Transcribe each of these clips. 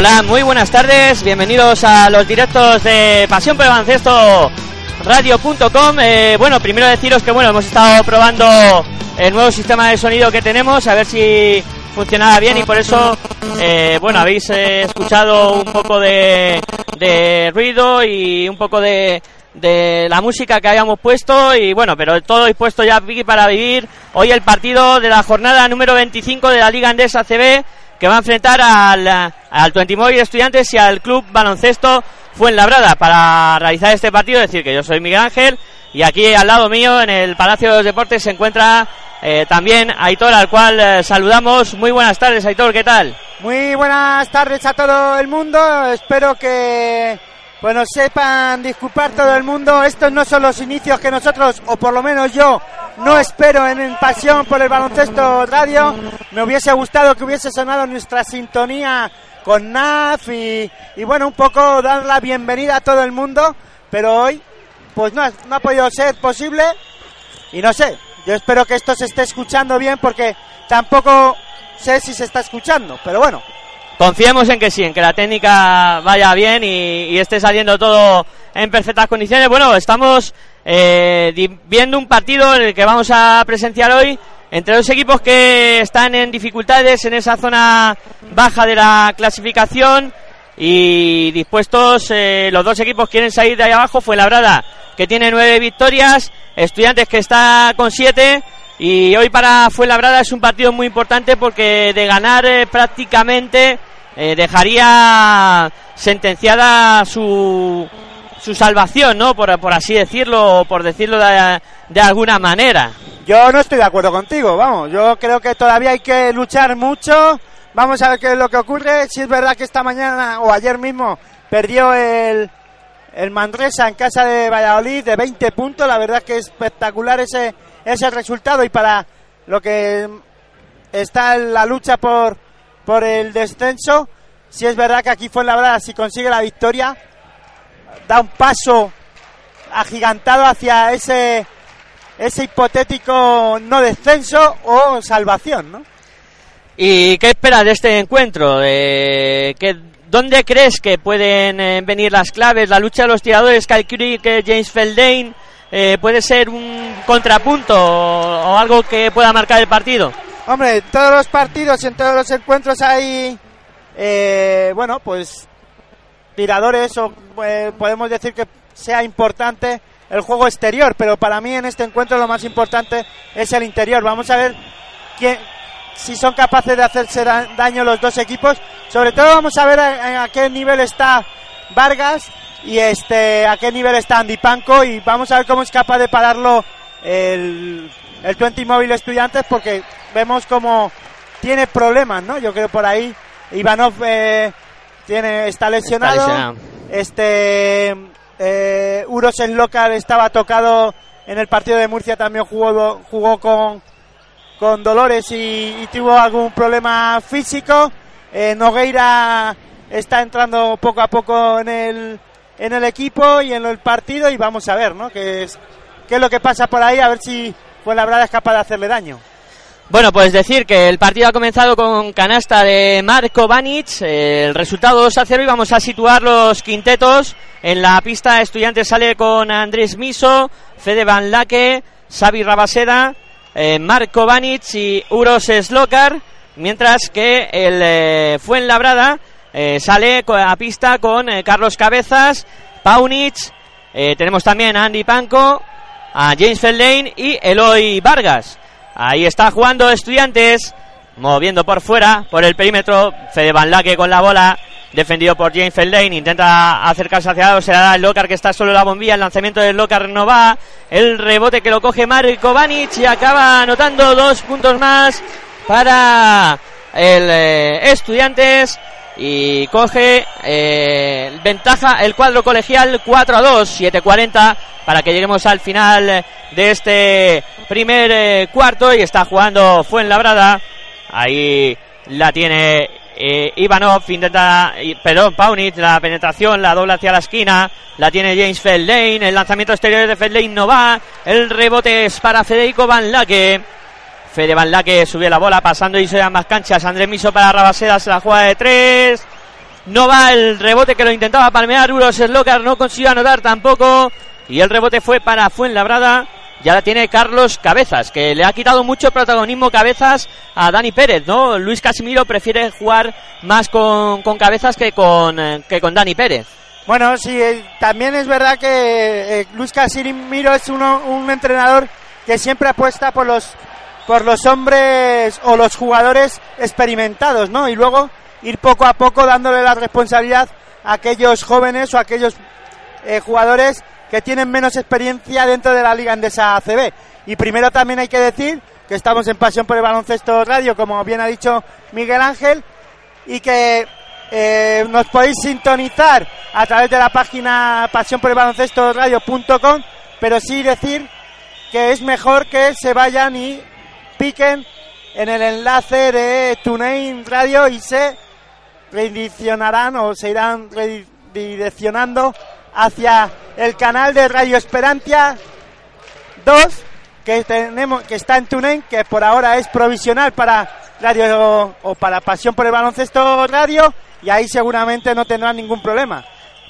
Hola, muy buenas tardes, bienvenidos a los directos de Pasión por el Baloncesto Radio.com. Eh, bueno, primero deciros que bueno, hemos estado probando el nuevo sistema de sonido que tenemos, a ver si funcionaba bien y por eso, eh, bueno, habéis eh, escuchado un poco de, ruido y un poco de, la música que habíamos puesto y bueno, pero todo dispuesto ya para vivir hoy el partido de la jornada número 25 de la Liga Andesa CB que va a enfrentar al, al Tuentimóvil Estudiantes y al Club Baloncesto Fuenlabrada para realizar este partido. Es decir, que yo soy Miguel Ángel y aquí al lado mío, en el Palacio de los Deportes, se encuentra eh, también Aitor, al cual eh, saludamos. Muy buenas tardes, Aitor, ¿qué tal? Muy buenas tardes a todo el mundo. Espero que bueno sepan disculpar todo el mundo. Estos no son los inicios que nosotros, o por lo menos yo, no espero en, Pasión por el Baloncesto Radio. Me hubiese gustado que hubiese sonado nuestra sintonía con NAF y, y bueno, un poco dar la bienvenida a todo el mundo. Pero hoy, pues no, no ha podido ser posible. Y no sé, yo espero que esto se esté escuchando bien porque tampoco sé si se está escuchando. Pero bueno, Confiemos en que sí, en que la técnica vaya bien y, y esté saliendo todo en perfectas condiciones. Bueno, estamos eh, viendo un partido en el que vamos a presenciar hoy entre dos equipos que están en dificultades en esa zona baja de la clasificación y dispuestos, eh, los dos equipos quieren salir de ahí abajo. Fue Labrada, que tiene nueve victorias, Estudiantes que está con siete. Y hoy para Fuenlabrada es un partido muy importante porque de ganar eh, prácticamente eh, dejaría sentenciada su, su salvación, ¿no? Por, por así decirlo, o por decirlo de, de alguna manera. yo no estoy de acuerdo contigo, vamos. Yo creo que todavía hay que luchar mucho. Vamos a ver qué es lo que ocurre. Si es verdad que esta mañana o ayer mismo perdió el, el Manresa en casa de Valladolid de 20 puntos. La verdad que es espectacular ese, ese resultado. Y para lo que está en la lucha por, por el descenso, si es verdad que aquí fue la verdad, si consigue la victoria, da un paso agigantado hacia ese ese hipotético no descenso o salvación, ¿no? ¿Y qué esperas de este encuentro? Que, ¿Dónde crees que pueden eh, venir las claves? La lucha de los tiradores, Kyle eh, James Feldane, eh, ¿puede ser un contrapunto o algo que pueda marcar el partido? Hombre, en todos los partidos, en todos los encuentros hay, eh, bueno, pues tiradores o eh, podemos decir que sea importante el juego exterior, pero para mí en este encuentro lo más importante es el interior. Vamos a ver quién, si son capaces de hacerse da- daño los dos equipos. Sobre todo vamos a ver a, a qué nivel está Vargas y este a qué nivel está Andy Panco y vamos a ver cómo es capaz de pararlo el, el 20 móvil estudiantes porque vemos como tiene problemas, ¿no? Yo creo por ahí Ivanov eh, tiene está lesionado. lesionado. Este eh, Uros en local estaba tocado en el partido de Murcia también jugó jugó con con dolores y, y tuvo algún problema físico. Eh, Nogueira está entrando poco a poco en el, en el equipo y en el partido y vamos a ver, ¿no? ¿Qué es, qué es lo que pasa por ahí? A ver si Fuenlabrada es capaz de hacerle daño. Bueno, pues decir que el partido ha comenzado con canasta de Marco Banic, eh, el resultado 2 a 0 y vamos a situar los quintetos. En la pista Estudiantes sale con Andrés Miso, Fede Van Laque, Xavi Rabaseda, eh, Marco Banic y Uros Slokar, mientras que el eh, Fuenlabrada eh, sale a pista con eh, Carlos Cabezas, Paunic, tenemos también a Andy Panco, a James Feldane y Eloy Vargas. Ahí está jugando Estudiantes, moviendo por fuera, por el perímetro, Fede Van con la bola, defendido por James Feldane, intenta acercarse hacia lado, se la da el Locar que está solo en la bombilla, el lanzamiento del Locar no va, el rebote que lo coge Marco Banic y acaba anotando dos puntos más para el eh, Estudiantes y coge eh, ventaja el cuadro colegial 4 a 2, 7-40 para que lleguemos al final de este primer eh, cuarto y está jugando Fuenlabrada. Ahí la tiene eh, Ivanov, intenta, perdón, Paunic, la penetración, la dobla hacia la esquina, la tiene James Feldlane, el lanzamiento exterior de Feldlane no va, el rebote es para Federico Van Laque. Fede Van Laque sube la bola pasando y se más canchas. Andrés Miso para Rabaseda, se la juega de tres. No va el rebote que lo intentaba palmear. Uros Slocar no consiguió anotar tampoco. Y el rebote fue para Fuenlabrada. Ya la tiene Carlos Cabezas, que le ha quitado mucho protagonismo Cabezas a Dani Pérez, ¿no? Luis Casimiro prefiere jugar más con, con Cabezas que con, eh, que con Dani Pérez. Bueno, sí, eh, también es verdad que eh, Luis Casimiro es uno, un entrenador que siempre apuesta por los por los hombres o los jugadores experimentados, ¿no? Y luego ir poco a poco dándole la responsabilidad a aquellos jóvenes o a aquellos eh, jugadores que tienen menos experiencia dentro de la Liga Endesa ACB. Y primero también hay que decir que estamos en Pasión por el Baloncesto Radio, como bien ha dicho Miguel Ángel, y que eh, nos podéis sintonizar a través de la página pasión por el baloncesto radio.com, pero sí decir que es mejor que se vayan y piquen en el enlace de TuneIn Radio y se redireccionarán o se irán redireccionando hacia el canal de Radio Esperantia 2 que tenemos que está en TuneIn que por ahora es provisional para radio o para Pasión por el Baloncesto Radio y ahí seguramente no tendrán ningún problema.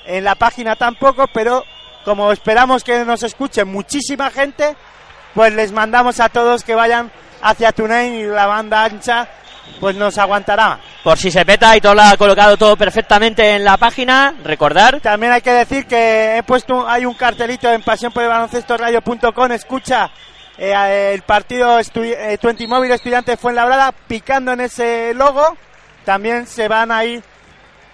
En la página tampoco, pero como esperamos que nos escuche muchísima gente, pues les mandamos a todos que vayan hacia TuneIn y la banda ancha pues nos aguantará. Por si se peta y todo lo ha colocado todo perfectamente en la página, recordar También hay que decir que he puesto, hay un cartelito en pasión por el baloncesto radio.com, escucha eh, el partido eh, Twenty Móvil Estudiantes Fuenlabrada, picando en ese logo, también se van a ir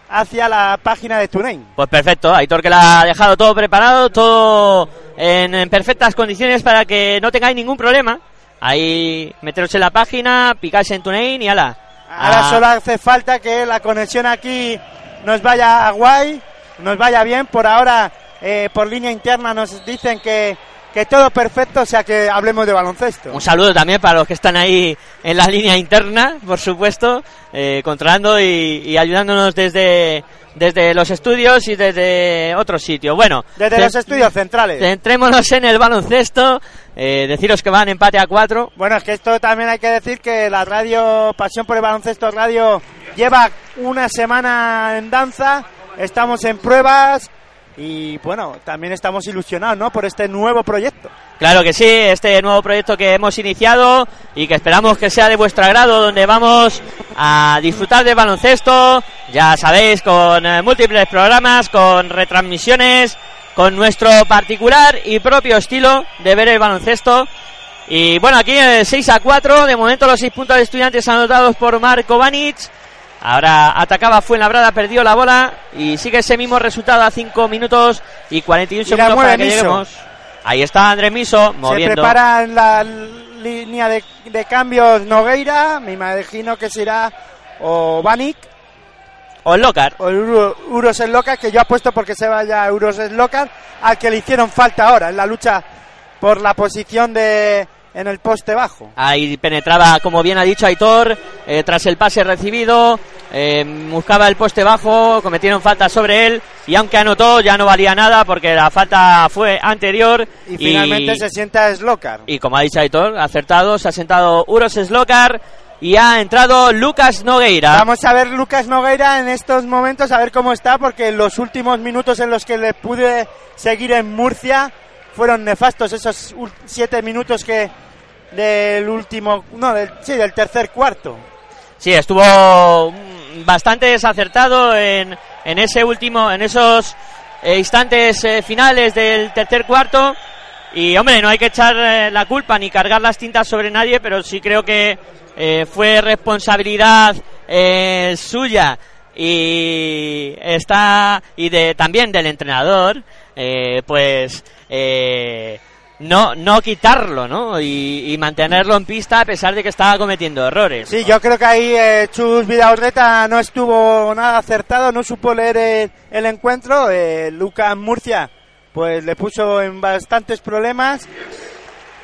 hacia la página de TuneIn. Pues perfecto, Aitor que la ha dejado todo preparado, todo en, en perfectas condiciones para que no tengáis ningún problema. Ahí meteros en la página, picáis en TuneIn y ala. Ahora Ah, solo hace falta que la conexión aquí nos vaya guay, nos vaya bien. Por ahora, eh, por línea interna nos dicen que, que todo perfecto, o sea que hablemos de baloncesto. Un saludo también para los que están ahí en la línea interna, por supuesto, eh, controlando y, y ayudándonos desde, desde los estudios y desde otros sitios. Bueno, Desde los estudios centrales. centrémonos en el baloncesto. eh, deciros que van empate a cuatro. Bueno, es que esto también hay que decir que la radio Pasión por el Baloncesto Radio lleva una semana en danza, estamos en pruebas y bueno, también estamos ilusionados, ¿no? Por este nuevo proyecto. Claro que sí, este nuevo proyecto que hemos iniciado y que esperamos que sea de vuestro agrado, donde vamos a disfrutar del baloncesto, ya sabéis, con eh, múltiples programas, con retransmisiones, con nuestro particular y propio estilo de ver el baloncesto. Y bueno, aquí eh, 6 a 4, de momento los 6 puntos de estudiantes anotados por Marco Banic. Ahora atacaba Fuenlabrada, perdió la bola y sigue ese mismo resultado a 5 minutos y 41 Y segundos para que Miso. lleguemos. Ahí está Andrés Miso Se moviendo. prepara en la línea de, de cambios Nogueira, me imagino que será o Banik O el Locar. o el Uro- Uros Slocar, que yo apuesto porque se vaya Uros Slocar, al que le hicieron falta ahora en la lucha por la posición de en el poste bajo. Ahí penetraba, como bien ha dicho Aitor, eh, tras el pase recibido, eh, buscaba el poste bajo, cometieron falta sobre él y aunque anotó ya no valía nada porque la falta fue anterior Y finalmente se sienta Slocar. y como ha dicho Aitor, acertado, se ha sentado Uros Slokar y ha entrado Lucas Nogueira. Vamos a ver Lucas Nogueira en estos momentos, a ver cómo está, porque los últimos minutos en los que le pude seguir en Murcia fueron nefastos, esos siete minutos que del último, no, del, sí, del tercer cuarto. Sí, estuvo mm, bastante desacertado en, en ese último, en esos eh, instantes eh, finales del tercer cuarto. Y hombre, no hay que echar eh, la culpa ni cargar las tintas sobre nadie, pero sí creo que fue responsabilidad suya y está y de también del entrenador, pues no, no quitarlo, ¿no? Y, y mantenerlo en pista a pesar de que estaba cometiendo errores. Sí, yo creo que ahí eh, Chus Vidaurreta no estuvo nada acertado, no supo leer el, el encuentro. Eh, Lucas Murcia pues le puso en bastantes problemas.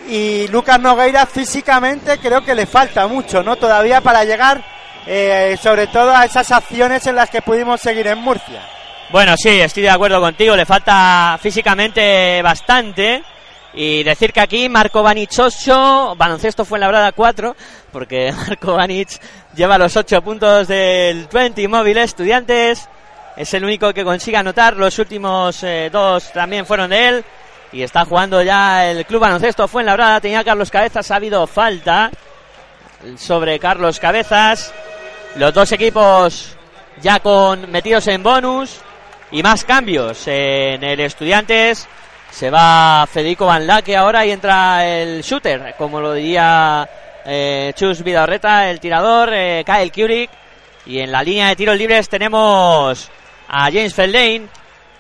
Y Lucas Nogueira físicamente creo que le falta mucho, ¿no? Todavía para llegar eh, sobre todo a esas acciones en las que pudimos seguir en Murcia. Bueno, sí, estoy de acuerdo contigo. Le falta físicamente bastante. Y decir que aquí Marco Banic 8, baloncesto fue en la brada 4, porque Marco Banic lleva los 8 puntos del 20 móvil estudiantes. Es el único que consigue anotar. Los últimos eh, dos también fueron de él. Y está jugando ya el club baloncesto fue en la brada. Tenía Carlos Cabezas, ha habido falta sobre Carlos Cabezas. Los dos equipos ya con metidos en bonus y más cambios en el Estudiantes. Se va Federico Van Laque ahora y entra el shooter, como lo diría eh, Chus Vidarreta, el tirador, eh, Kyle Kurik. Y en la línea de tiros libres tenemos a James Feldane.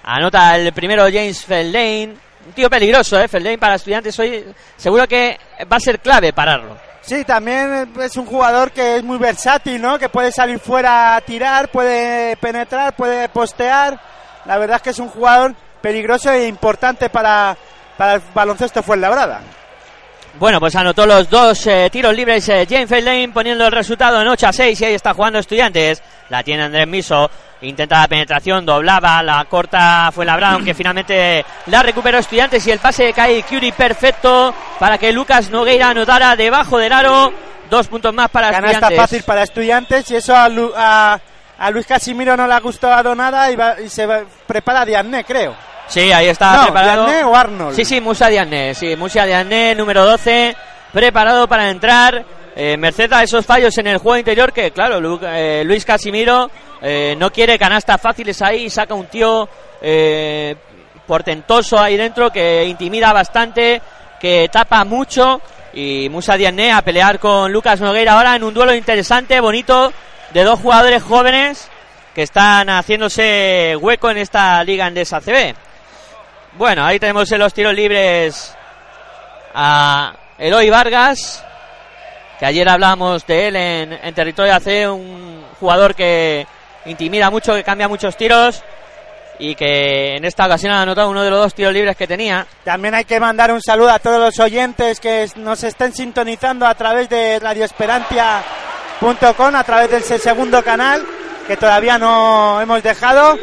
Anota el primero James Feldane. Un tío peligroso, ¿eh? Feldane para estudiantes hoy. Seguro que va a ser clave pararlo. Sí, también es un jugador que es muy versátil, ¿no? Que puede salir fuera a tirar, puede penetrar, puede postear. La verdad es que es un jugador peligroso e importante para, para el baloncesto Fuenlabrada. Bueno, pues anotó los dos eh, tiros libres eh, James Feldane poniendo el resultado en 8 a 6 y ahí está jugando Estudiantes. La tiene Andrés Miso, intenta la penetración, doblaba, la corta fue labrada, aunque finalmente la recuperó Estudiantes y el pase de Kai Curie perfecto para que Lucas Nogueira anotara debajo del aro. Dos puntos más para Canasta Estudiantes. fácil para Estudiantes y eso a, Lu- a, a Luis Casimiro no le ha gustado nada y, va- y se va- prepara Diané, creo. Sí, ahí está no, preparado. Diané o Arnold. Sí, sí, Musa Diané, sí, Musa Diané, número 12, preparado para entrar. Eh, merced a esos fallos en el juego interior que, claro, Lu- eh, Luis Casimiro eh, no quiere canastas fáciles ahí, saca un tío eh, portentoso ahí dentro que intimida bastante, que tapa mucho. Y Musa Diané a pelear con Lucas Nogueira ahora en un duelo interesante, bonito, de dos jugadores jóvenes que están haciéndose hueco en esta liga Endesa CB. Bueno, ahí tenemos en los tiros libres a Eloy Vargas, que ayer hablamos de él en, territorio AC, un jugador que intimida mucho, que cambia muchos tiros y que en esta ocasión ha anotado uno de los dos tiros libres que tenía. También hay que mandar un saludo a todos los oyentes que nos estén sintonizando a través de radioesperantia.com, a través del segundo canal, que todavía no hemos dejado,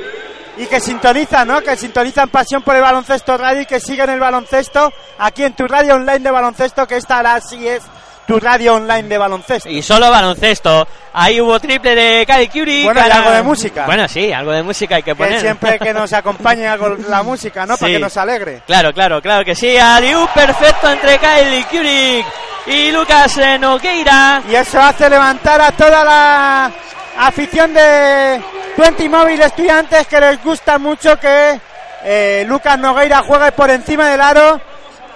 y que sintonizan, ¿no? Que sintonizan Pasión por el Baloncesto Radio y que siguen el baloncesto aquí en tu radio online de baloncesto, que esta ahora sí es tu radio online de baloncesto. Y solo baloncesto. Ahí hubo triple de Kyle Curie. Bueno, y algo de música. Bueno, sí, algo de música hay que Que poner. siempre que nos acompañe algo la música, ¿no? Para que nos alegre. Claro, claro, claro que sí. Adiós perfecto entre Kyle Curie y Lucas Nogueira. Y eso hace levantar a toda la afición de Twenty Móvil Estudiantes que les gusta mucho que eh, Lucas Nogueira juegue por encima del aro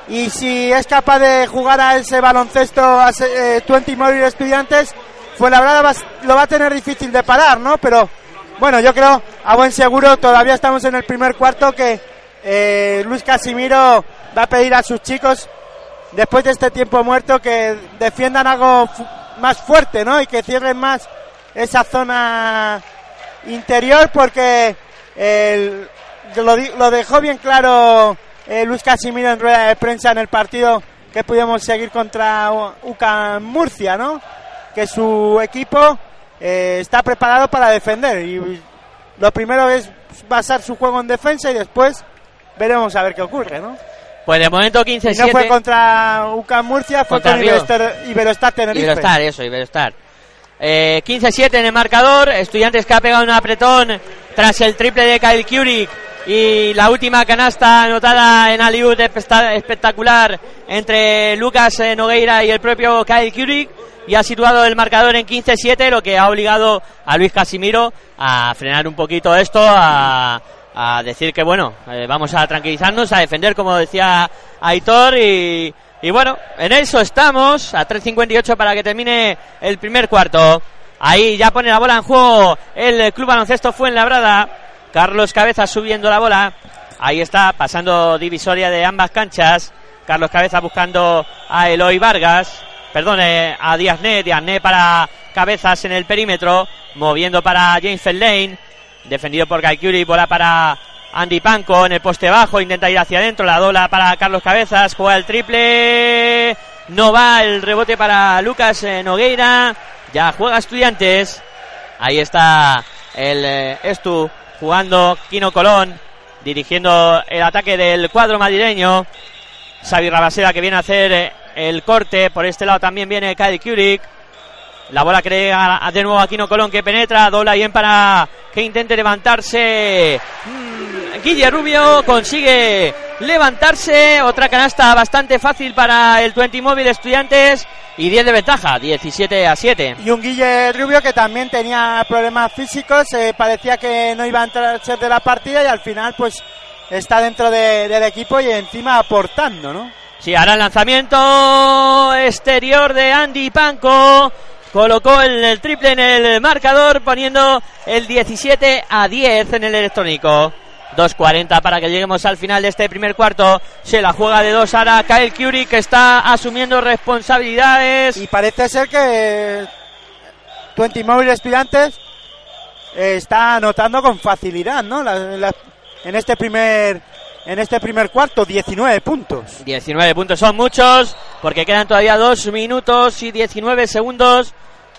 y si es capaz de jugar a ese baloncesto a ese, eh, Twenty Móvil Estudiantes, pues la verdad va lo va a tener difícil de parar, ¿no? Pero bueno, yo creo a buen seguro todavía estamos en el primer cuarto que eh, Luis Casimiro va a pedir a sus chicos después de este tiempo muerto que defiendan algo más fuerte, ¿no? Y que cierren más esa zona interior porque el- lo, lo dejó bien claro eh, Luis Casimiro en rueda de prensa en el partido que pudimos seguir contra U- UCAM Murcia, ¿no? Que su equipo eh, está preparado para defender y lo primero es basar su juego en defensa y después veremos a ver qué ocurre, ¿no? Pues de momento Y no fue 15-7. contra UCAM Murcia, fue Contra con Río. Iberostar, Iberostar Tenerife. Iberostar, eso, Iberostar. Eh, 15-7 en el marcador. Estudiantes que ha pegado un apretón tras el triple de Kyle Kurik. Y la última canasta anotada en Aliud espectacular entre Lucas eh, Nogueira y el propio Kyle Kurik. Y ha situado el marcador en 15-7, lo que ha obligado a Luis Casimiro a frenar un poquito esto, a, decir que bueno, eh, vamos a tranquilizarnos, a defender como decía Aitor y, y bueno, en eso estamos, a 3.58 para que termine el primer cuarto. Ahí ya pone la bola en juego el Club Baloncesto Fuenlabrada. Carlos Cabeza subiendo la bola. Ahí está, pasando divisoria de ambas canchas. Carlos Cabeza buscando a Eloy Vargas. Perdón, a Díazné. Díazné para Cabezas en el perímetro. Moviendo para James Feldlane. Defendido por Gaikuri. Bola para Andy Panco en el poste bajo. Intenta ir hacia adentro. La dola para Carlos Cabezas. Juega el triple. No va el rebote para Lucas eh, Nogueira. Ya juega Estudiantes. Ahí está el eh, Estu jugando Kino Colón. Dirigiendo el ataque del cuadro madrileño. Xavi Rabaseda que viene a hacer eh, el corte. Por este lado también viene Kyle Kurik. La bola crea de nuevo Aquino Colón que penetra. Dobla bien para que intente levantarse. Mm, Guille Rubio consigue levantarse. Otra canasta bastante fácil para el 20 móvil Estudiantes. Y 10 de ventaja, 17 a 7. Y un Guille Rubio que también tenía problemas físicos, eh, parecía que no iba a entrar a ser de la partida y al final pues está dentro de- del equipo y encima aportando, ¿no? Sí, ahora el lanzamiento exterior de Andy Panco. Colocó el, triple en el marcador, poniendo el 17 a 10 en el electrónico. 2.40 para que lleguemos al final de este primer cuarto. Se la juega de dos ahora Kyle Curie, que está asumiendo responsabilidades. Y parece ser que 20 Móvil Estudiantes eh, está anotando con facilidad, ¿no? En este primer en este primer cuarto, 19 puntos. 19 puntos son muchos, porque quedan todavía 2 minutos y 19 segundos.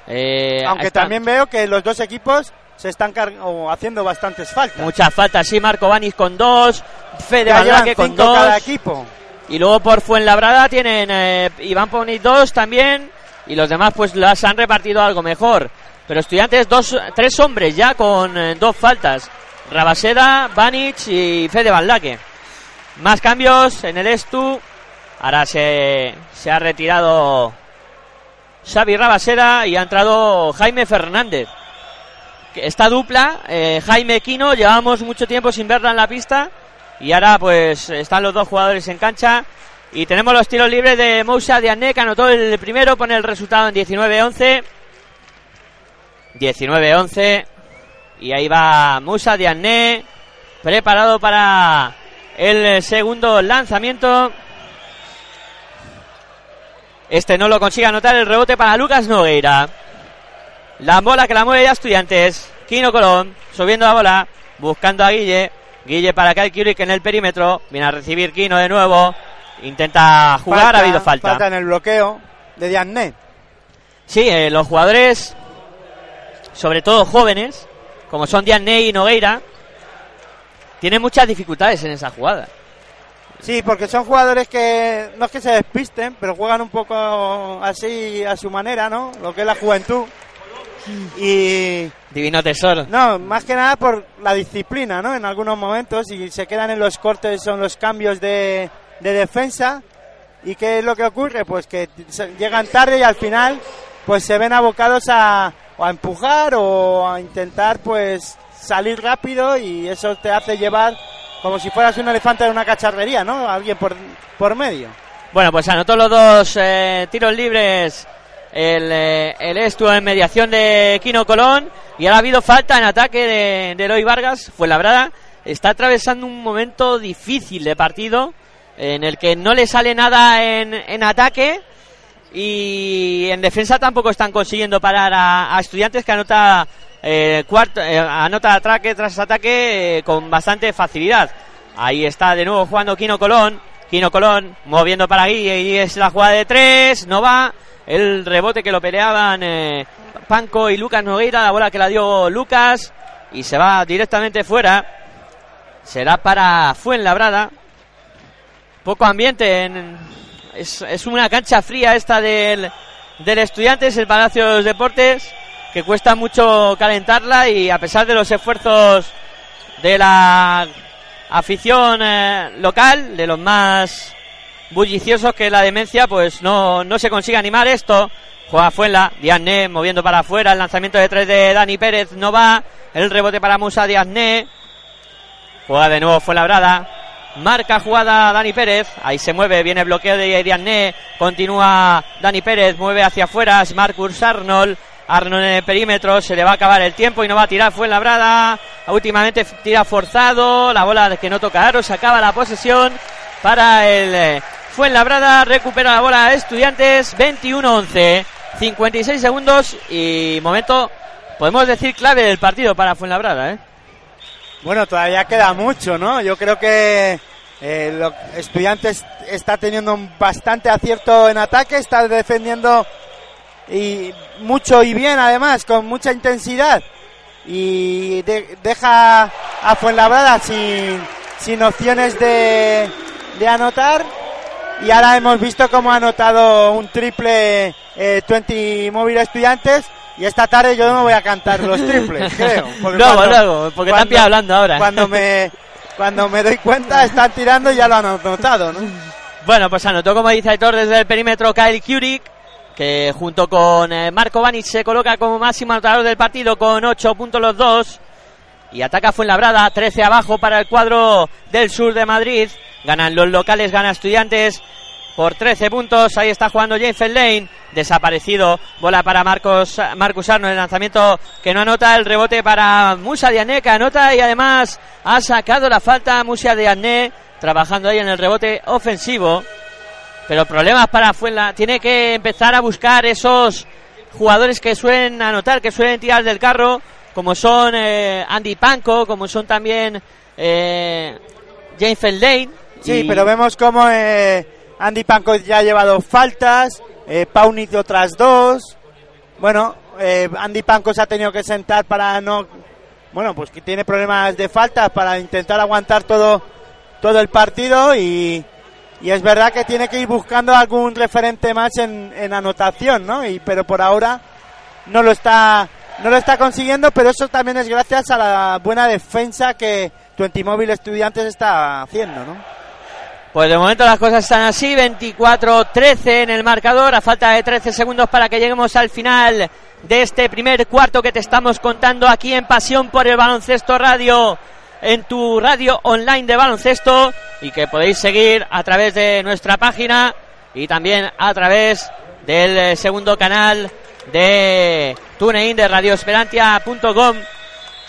Eh, Aunque también veo que los dos equipos se están haciendo bastantes faltas. Muchas faltas, sí, Marco Vanis con dos, Fede Ya llevan Valverde con cinco dos. cada equipo. Y luego por Fuenlabrada tienen eh, Iván Ponic dos también. Y los demás pues las han repartido algo mejor. Pero estudiantes, dos, tres hombres ya con eh, dos faltas. Rabaseda, Banic y Fede Valdaque. Más cambios en el Estu. Ahora se, se ha retirado Xavi Rabaseda y ha entrado Jaime Fernández. Esta dupla, eh, Jaime Quino, llevamos mucho tiempo sin verla en la pista. Y ahora pues están los dos jugadores en cancha. Y tenemos los tiros libres de Moussa Diané, que anotó el primero, pone el resultado en 19-11. 19-11. Y ahí va Moussa Diané, preparado para el segundo lanzamiento. Este no lo consigue anotar el rebote para Lucas Nogueira. La bola que la mueve ya Estudiantes. Kino Colón subiendo la bola, buscando a Guille. Guille para Kyle Kurik en el perímetro. Viene a recibir Kino de nuevo. Intenta jugar, ha habido falta. Falta en el bloqueo de Diagne. Sí, eh, los jugadores, sobre todo jóvenes, como son Diagne y Nogueira, tienen muchas dificultades en esa jugada. Sí, porque son jugadores que no es que se despisten, pero juegan un poco así a su manera, ¿no? Lo que es la juventud. Y Divino tesoro. no, más que nada por la disciplina, ¿no? En algunos momentos y se quedan en los cortes, son los cambios de, de defensa. ¿Y qué es lo que ocurre? Pues que llegan tarde y al final pues se ven abocados a, o a empujar o a intentar pues salir rápido y eso te hace llevar como si fueras un elefante de una cacharrería, ¿no? Alguien por, por medio. Bueno, pues anotó los dos eh, tiros libres el, eh, el Estu en mediación de Kino Colón y ahora ha habido falta en ataque de, de Eloy Vargas. Fue labrada. Está atravesando un momento difícil de partido en el que no le sale nada en, en ataque y en defensa tampoco están consiguiendo parar a, a estudiantes que anota eh, cuarto, eh, anota ataque tras ataque eh, con bastante facilidad. Ahí está de nuevo jugando Kino Colón. Kino Colón moviendo para Guille y es la jugada de tres. No va. El rebote que lo peleaban eh, Panco y Lucas Nogueira. La bola que la dio Lucas. Y se va directamente fuera. Será para Fuenlabrada. Poco ambiente. En, es, es una cancha fría esta del, del Estudiantes, el Palacio de los Deportes. Que cuesta mucho calentarla y a pesar de los esfuerzos de la afición eh, local, de los más bulliciosos que la demencia, pues no, no se consigue animar esto. Juega Fuenla, Diazné moviendo para afuera, el lanzamiento de tres de Dani Pérez no va, el rebote para Musa Diazné. Juega de nuevo Fuenlabrada, marca jugada Dani Pérez, ahí se mueve, viene bloqueo de Diazné, continúa Dani Pérez, mueve hacia afuera, Marcus Arnold, Arnold en el perímetro, se le va a acabar el tiempo y no va a tirar Fuenlabrada, últimamente tira forzado, la bola que no toca aro, se acaba la posesión para el eh, Fuenlabrada recupera la bola Estudiantes 21-11. 56 segundos y momento, podemos decir, clave del partido para Fuenlabrada. ¿eh? Bueno, todavía queda mucho, ¿no? Yo creo que eh, los estudiantes está teniendo bastante acierto en ataque, está defendiendo y mucho y bien además, con mucha intensidad y de- deja a Fuenlabrada sin, sin opciones de, de anotar y ahora hemos visto cómo ha anotado un triple eh, 20 móvil estudiantes y esta tarde yo no me voy a cantar los triples, creo. porque Luego, cuando- luego, porque han pillado hablando ahora. Cuando me, cuando me doy cuenta están tirando y ya lo han anotado, ¿no? Bueno, pues anotó, como dice Aitor, desde el perímetro Kyle Kurik, que junto con eh, Marco Vanic se coloca como máximo anotador del partido con 8 puntos los dos. Y ataca Fuenlabrada, 13 abajo para el cuadro del sur de Madrid. Ganan los locales, gana Estudiantes por 13 puntos. Ahí está jugando James Lane. Desaparecido. Bola para Marcos, Marcus Arno. El lanzamiento que no anota. El rebote para Musa Diané que anota. Y además ha sacado la falta Musa Diané. Trabajando ahí en el rebote ofensivo. Pero problemas para Fuenla. Tiene que empezar a buscar esos jugadores que suelen anotar, que suelen tirar del carro, como son eh, Andy Panko, como son también eh, James Lane. Sí, Y- pero vemos como eh, Andy Panko ya ha llevado faltas, eh, Paunic otras dos. Bueno, eh, Andy Panko se ha tenido que sentar para no... Bueno, pues que tiene problemas de faltas para intentar aguantar todo, todo el partido y, y es verdad que tiene que ir buscando algún referente más en, en anotación, ¿no? Y, pero por ahora no lo está no lo está consiguiendo, pero eso también es gracias a la buena defensa que Twenty Estudiantes está haciendo, ¿no? Pues de momento las cosas están así, 24-13 en el marcador, a falta de 13 segundos para que lleguemos al final de este primer cuarto que te estamos contando aquí en Pasión por el Baloncesto Radio, en tu radio online de baloncesto y que podéis seguir a través de nuestra página y también a través del eh, segundo canal de TuneIn de radioesperantia.com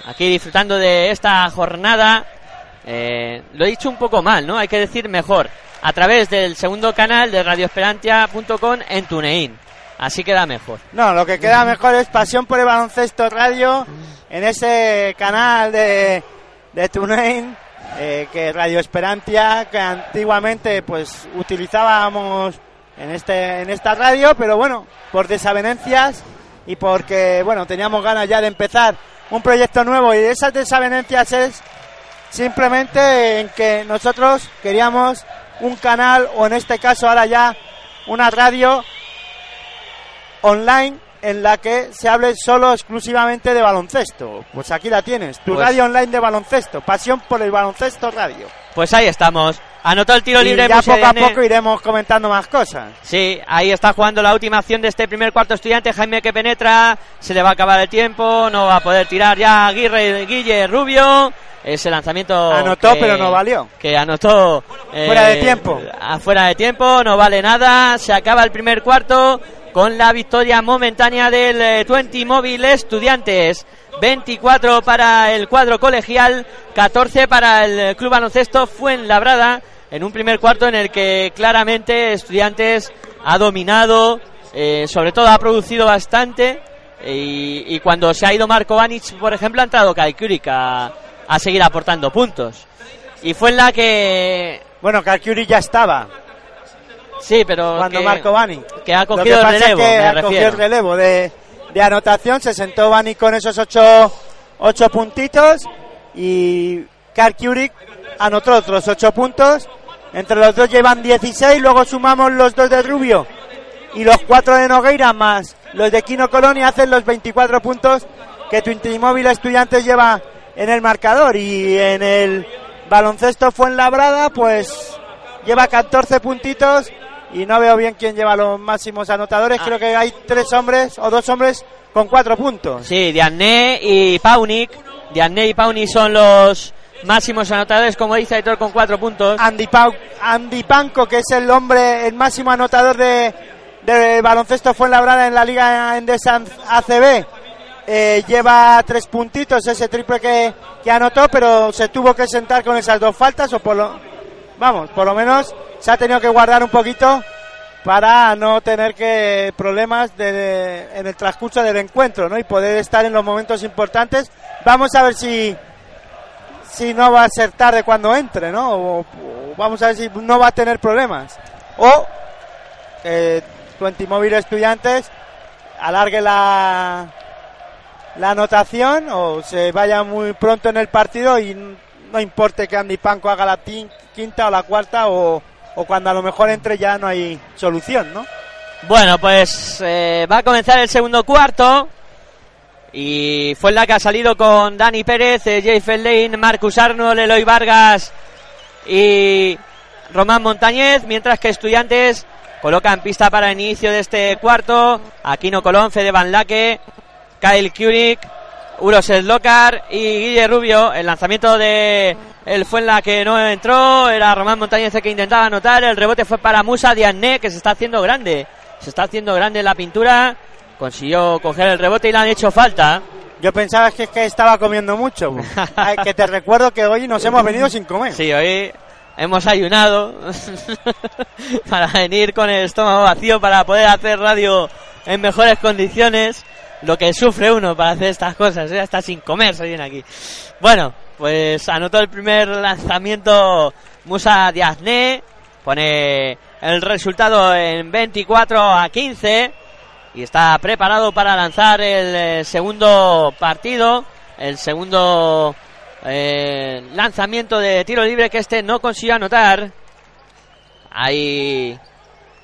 aquí disfrutando de esta jornada eh, lo he dicho un poco mal, ¿no? Hay que decir mejor. A través del segundo canal de radioesperantia.com en TuneIn. Así queda mejor. No, lo que queda mejor es Pasión por el Baloncesto Radio en ese canal de, de TuneIn, eh, que Radio Esperantia, que antiguamente pues utilizábamos en, este, en esta radio, pero bueno, por desavenencias y porque, bueno, teníamos ganas ya de empezar un proyecto nuevo. Y esas desavenencias es simplemente en que nosotros queríamos un canal o en este caso ahora ya una radio online en la que se hable solo exclusivamente de baloncesto. Pues aquí la tienes, tu Pues- radio online de baloncesto, pasión por el baloncesto radio. Pues ahí estamos. Anotó el tiro Y libre ya Musa poco a poco iremos comentando más cosas. Sí, ahí está jugando la última acción de este primer cuarto estudiante. Jaime que penetra. Se le va a acabar el tiempo. No va a poder tirar ya Aguirre, Guille Rubio. Ese lanzamiento. Anotó, que- pero no valió. Que anotó. eh, Fuera de tiempo. Afuera de tiempo. No vale nada. Se acaba el primer cuarto. Con la victoria momentánea del eh, 20 Móvil Estudiantes. 24 para el cuadro colegial. 14 para el eh, Club Baloncesto Fuenlabrada en un primer cuarto en el que claramente Estudiantes ha dominado, eh, sobre todo ha producido bastante eh, y, cuando se ha ido Marco por ejemplo, ha entrado Kai Kurik a, a seguir aportando puntos. Y fue en la que... Bueno, Calcuri ya estaba Sí, pero cuando que, Marco Bani. que ha Lo que cogido el pasa relevo, es que me ha cogido refiero. el relevo de, de anotación, se sentó Bani con esos ocho, ocho puntitos y Karl Kurik anotó otros ocho puntos. Entre los dos llevan 16, luego sumamos los dos de Rubio y los cuatro de Nogueira más los de Quino Colonia hacen los 24 puntos que tu Intimóvil Estudiantes lleva en el marcador y en el baloncesto Fuenlabrada pues lleva 14 puntitos y no veo bien quién lleva los máximos anotadores. Ah. Creo que hay tres hombres o dos hombres con cuatro puntos. Sí, Diané y Paunik. Diané y Paunik son los máximos anotadores, como dice Aitor, con cuatro puntos. Andy, Pau, Andy Panco, que es el hombre, el máximo anotador de, de baloncesto Fuenlabrada en la Liga Endesa ACB, eh, lleva tres puntitos ese triple que, que anotó, pero se tuvo que sentar con esas dos faltas, o por lo, vamos, por lo menos se ha tenido que guardar un poquito para no tener que problemas de- en el transcurso del encuentro, ¿no? Y poder estar en los momentos importantes. Vamos a ver si si no va a ser tarde cuando entre, ¿no? O, vamos a ver si no va a tener problemas. O eh, Móvil Estudiantes alargue la la anotación o se vaya muy pronto en el partido y no importe que Andy Panco haga la quinta o la cuarta o, o cuando a lo mejor entre ya no hay solución, ¿no? Bueno, pues eh, va a comenzar el segundo cuarto. Y fue la que ha salido con Dani Pérez, eh, Jay Feldane, Marcus Arnold, Eloy Vargas y Román Montañez. Mientras que Estudiantes colocan pista para el inicio de este cuarto. Aquino Colón, Fede Van Laque, Kyle Kurik, Uros Slocar y Guille Rubio. El lanzamiento de él fue en la que no entró. Era Román Montañez el que intentaba anotar. El rebote fue para Musa Diané, que se está haciendo grande. Se está haciendo grande la pintura. Consiguió coger el rebote y le han hecho falta. Yo pensaba que es que estaba comiendo mucho. Ay, que te recuerdo que hoy nos hemos venido sin comer. Sí, hoy hemos ayunado para venir con el estómago vacío para poder hacer radio en mejores condiciones. Lo que sufre uno para hacer estas cosas, ¿eh? hasta sin comer se viene aquí. Bueno, pues anotó el primer lanzamiento Musa Diazné, pone el resultado en 24 a 15 y está preparado para lanzar el eh, segundo partido, el segundo eh, lanzamiento de tiro libre que este no consiguió anotar. Ahí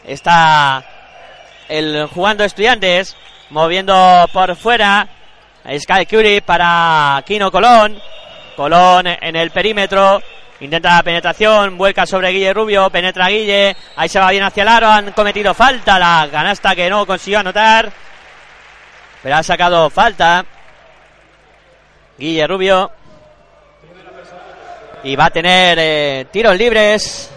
está el jugando estudiantes, moviendo por fuera. Sky Curie para Kino Colón. Colón en el perímetro. Intenta la penetración, vuelca sobre Guille Rubio, penetra Guille, ahí se va bien hacia el aro, han cometido falta, la canasta que no consiguió anotar, pero ha sacado falta. Guille Rubio. Y va a tener eh, tiros libres.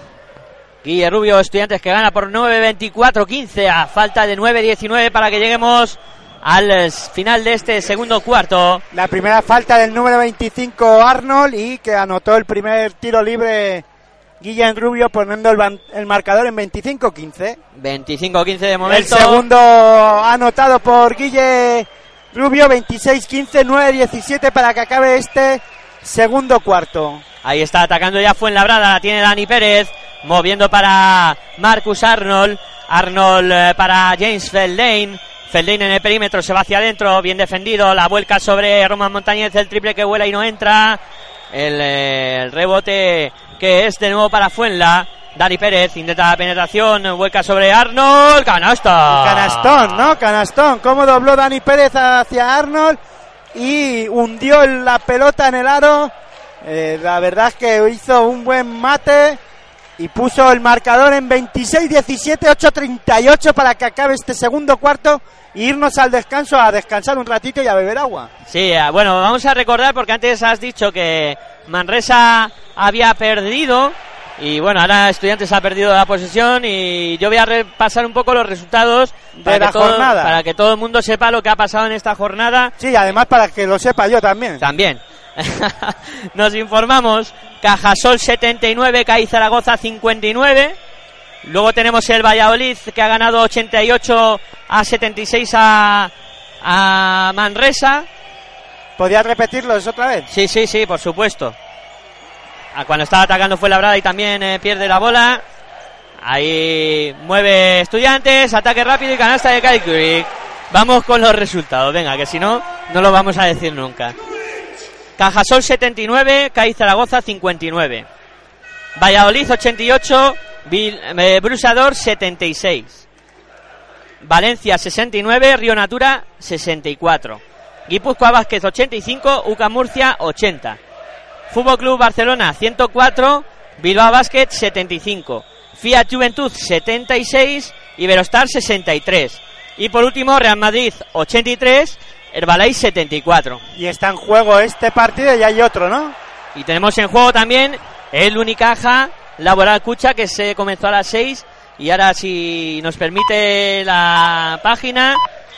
Guille Rubio, estudiantes que gana por 9-24-15 a falta de 9-19 para que lleguemos al final de este segundo cuarto. La primera falta del número 25 Arnold y que anotó el primer tiro libre Guillén Rubio poniendo el, el marcador en 25-15. 25-15 de El momento. segundo anotado por Guille Rubio 26-15, 9-17 para que acabe este segundo cuarto. Ahí está atacando ya Fuenlabrada, la tiene Dani Pérez, moviendo para Marcus Arnold, Arnold eh, para James Feldane, Feldane en el perímetro, se va hacia adentro, bien defendido, la vuelca sobre Roman Montañez, el triple que vuela y no entra, el, eh, rebote que es de nuevo para Fuenla, Dani Pérez intenta la penetración, vuelca sobre Arnold, canasta. Canastón, ¿no? Canastón. Cómo dobló Dani Pérez hacia Arnold y hundió la pelota en el aro. Eh, la verdad es que hizo un buen mate y puso el marcador en 26-17, 8-38 para que acabe este segundo cuarto e irnos al descanso a descansar un ratito y a beber agua. Sí, eh, bueno, vamos a recordar porque antes has dicho que Manresa había perdido y bueno, ahora Estudiantes ha perdido la posesión y yo voy a repasar un poco los resultados De la todo, jornada. para que todo el mundo sepa lo que ha pasado en esta jornada Sí, además para que lo sepa yo también. también. Nos informamos, Cajasol 79, CAI Zaragoza 59. Luego tenemos el Valladolid que ha ganado 88 a 76 a, a Manresa. ¿Podrías repetirlos otra vez? Sí, sí, sí, por supuesto. Ah, Cuando estaba atacando fue labrada y también eh, pierde la bola. Ahí mueve estudiantes, ataque rápido y canasta de Kurik. Vamos con los resultados, venga, que si no, no lo vamos a decir nunca. Cajasol 79, CAI Zaragoza 59. Valladolid 88, Vil- eh, Brusador 76. Valencia 69, Río Natura 64. Guipúzcoa Vázquez 85, UCA Murcia 80. Fútbol Club Barcelona 104, Bilbao Basket 75. Fiat Juventud 76, Iberostar 63. Y por último Real Madrid 83, Herbalife 74. Y está en juego este partido y hay otro, ¿no? Y tenemos en juego también el Unicaja Laboral Cucha que se comenzó a las 6 y ahora si nos permite la página